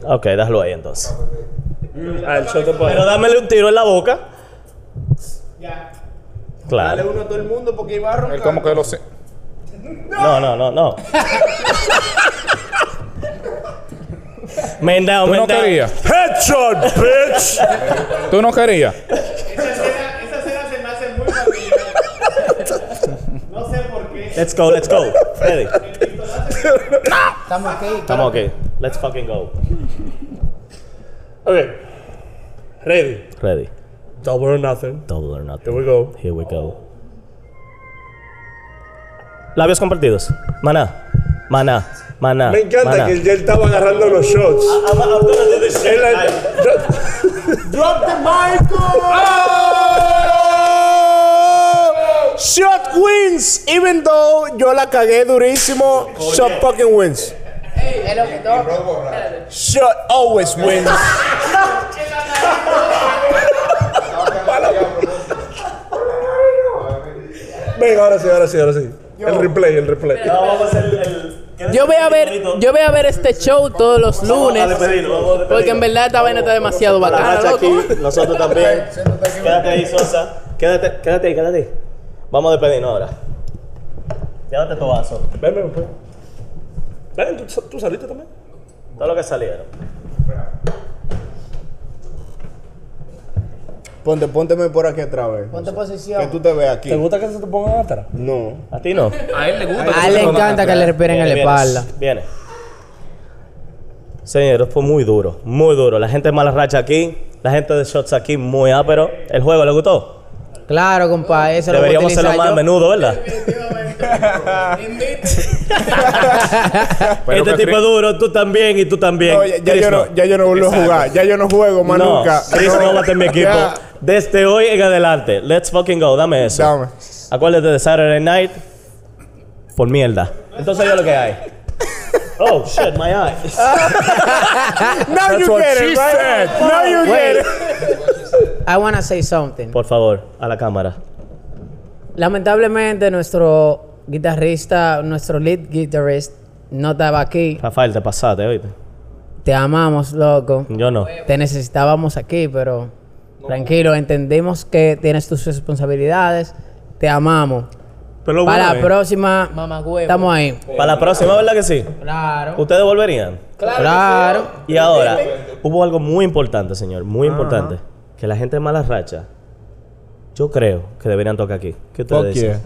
Ok, déjalo ahí entonces. Ah, el shot de poder. Pero dámele un tiro en la boca. Claro. Dale uno a todo el mundo porque iba a roncar. Él como que lo sé. No, no, no, no. Men down, Tú men no down. querías. Headshot, bitch. Tú no querías. Esa escena, esa escena se me hace muy familiar. No sé por qué. Let's go, let's go. Ready. Estamos aquí. Estamos okay. Let's fucking go. Ok. Ready. Ready. Double or nothing. Double or nothing. Here we go. Here we go. Labios compartidos. Maná. Maná. Maná. Me encanta maná. que ya él estaba agarrando los shots. I'm, I'm gonna do this shit. Drop the mic. Shot wins, even though yo la cagué durísimo. Shot fucking wins. Es lo que toca. Shot always wins. Ven, ahora sí, ahora sí, ahora sí. El replay, el replay. No, vamos a hacer el. Yo voy a ver, yo voy a ver este show todos los lunes. Vamos a despedirnos, vamos a despedirnos. Porque en verdad esta vaina está demasiado bacana, nosotros también. Quédate ahí, Sosa. Quédate, quédate ahí, quédate ahí. Vamos a despedirnos ahora. Llévate tu vaso. Ven, ven, ven. Ven, ¿tú, tú saliste también? Todo lo que salieron. Ponte, pónteme por aquí atrás, ve. Ponte Que posición. tú te veas aquí. ¿Te gusta que se te pongan atrás? No. A ti no. A él le gusta. A él le encanta que le respiren en la espalda. Viene. Señor, fue muy duro, muy duro. La gente de mala racha aquí, la gente de shots aquí, muy ápero. ¿El juego le gustó? Claro, compa, eso lo Deberíamos hacerlo más a menudo, ¿verdad? Pero este que tipo Chris- es duro, tú también y tú también. No, ya, yo no, ya yo no vuelvo a jugar. Ya yo no juego más No, nunca. Chris no va a tener mi equipo. Ya. Desde hoy en adelante. Let's fucking go. Dame eso. Dame. Acuérdate de Saturday night. Por mierda. Entonces yo lo que hay. Oh shit, my eye. Now you what get she it, right? said. Now you get it. I wanna say something. Por favor, a la cámara. Lamentablemente nuestro guitarrista, nuestro lead guitarist no estaba aquí. Rafael, te pasaste, oíste. Te amamos, loco. Yo no. Te necesitábamos aquí, pero tranquilo, entendemos que tienes tus responsabilidades. Te amamos. Pero Para bueno la próxima, Mamá huevo. estamos ahí. Para la próxima, ¿verdad que sí? Claro. ¿Ustedes volverían? Claro. Y ahora, hubo algo muy importante, señor, muy importante. Que la gente de mala racha, yo creo que deberían tocar aquí. ¿Qué ustedes dicen?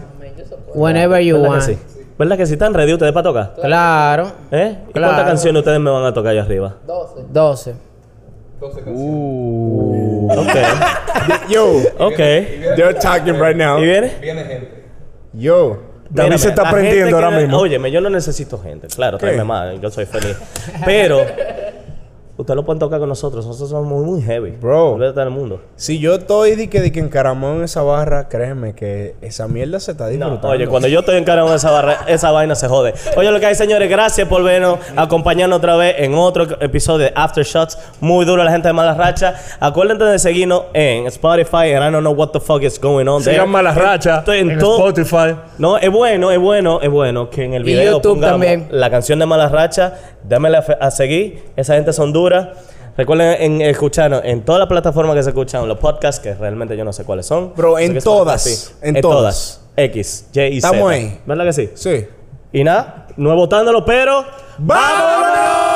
Whenever you ¿Verdad que want. sí? ¿Verdad que sí? ¿Están ready ustedes para tocar? Claro. ¿Eh? ¿Y Claro. cuántas canciones ustedes me van a tocar allá arriba? 12. Ok. Yo, Ok. they're talking right now. ¿Y viene? Viene gente. Yo. David Mírame, se está la prendiendo gente ahora que- mismo. Óyeme, yo no necesito gente. Claro, tráeme más. Yo soy feliz. Pero, ustedes lo pueden tocar con nosotros. Nosotros somos muy, muy heavy. Bro. Olvídate del mundo. Si yo estoy de que, de que encaramado en esa barra, créeme que esa mierda se está No, disfrutando. oye, cuando yo estoy encargado de esa, barra, esa vaina se jode. Oye, lo que hay, señores, gracias por vernos, acompañarnos otra vez en otro episodio de Aftershots. Muy duro la gente de Mala Racha. Acuérdense de seguirnos en Spotify, and I don't know what the fuck is going on there. Sigan malas rachas Estoy en en todo- Spotify. No, es bueno, es bueno, es bueno que en el video YouTube pongamos también. la canción de Mala Racha. Dámela a, seguir. Esa gente son Recuerden en, escucharnos en todas las plataformas que se escuchan, los podcasts, que realmente yo no sé cuáles son. Bro, en todas, en En, todas. todas. X, Y y Z. Estamos ahí. ¿Verdad que sí? Sí. Y nada, no es votándolo, pero... ¡Vamos!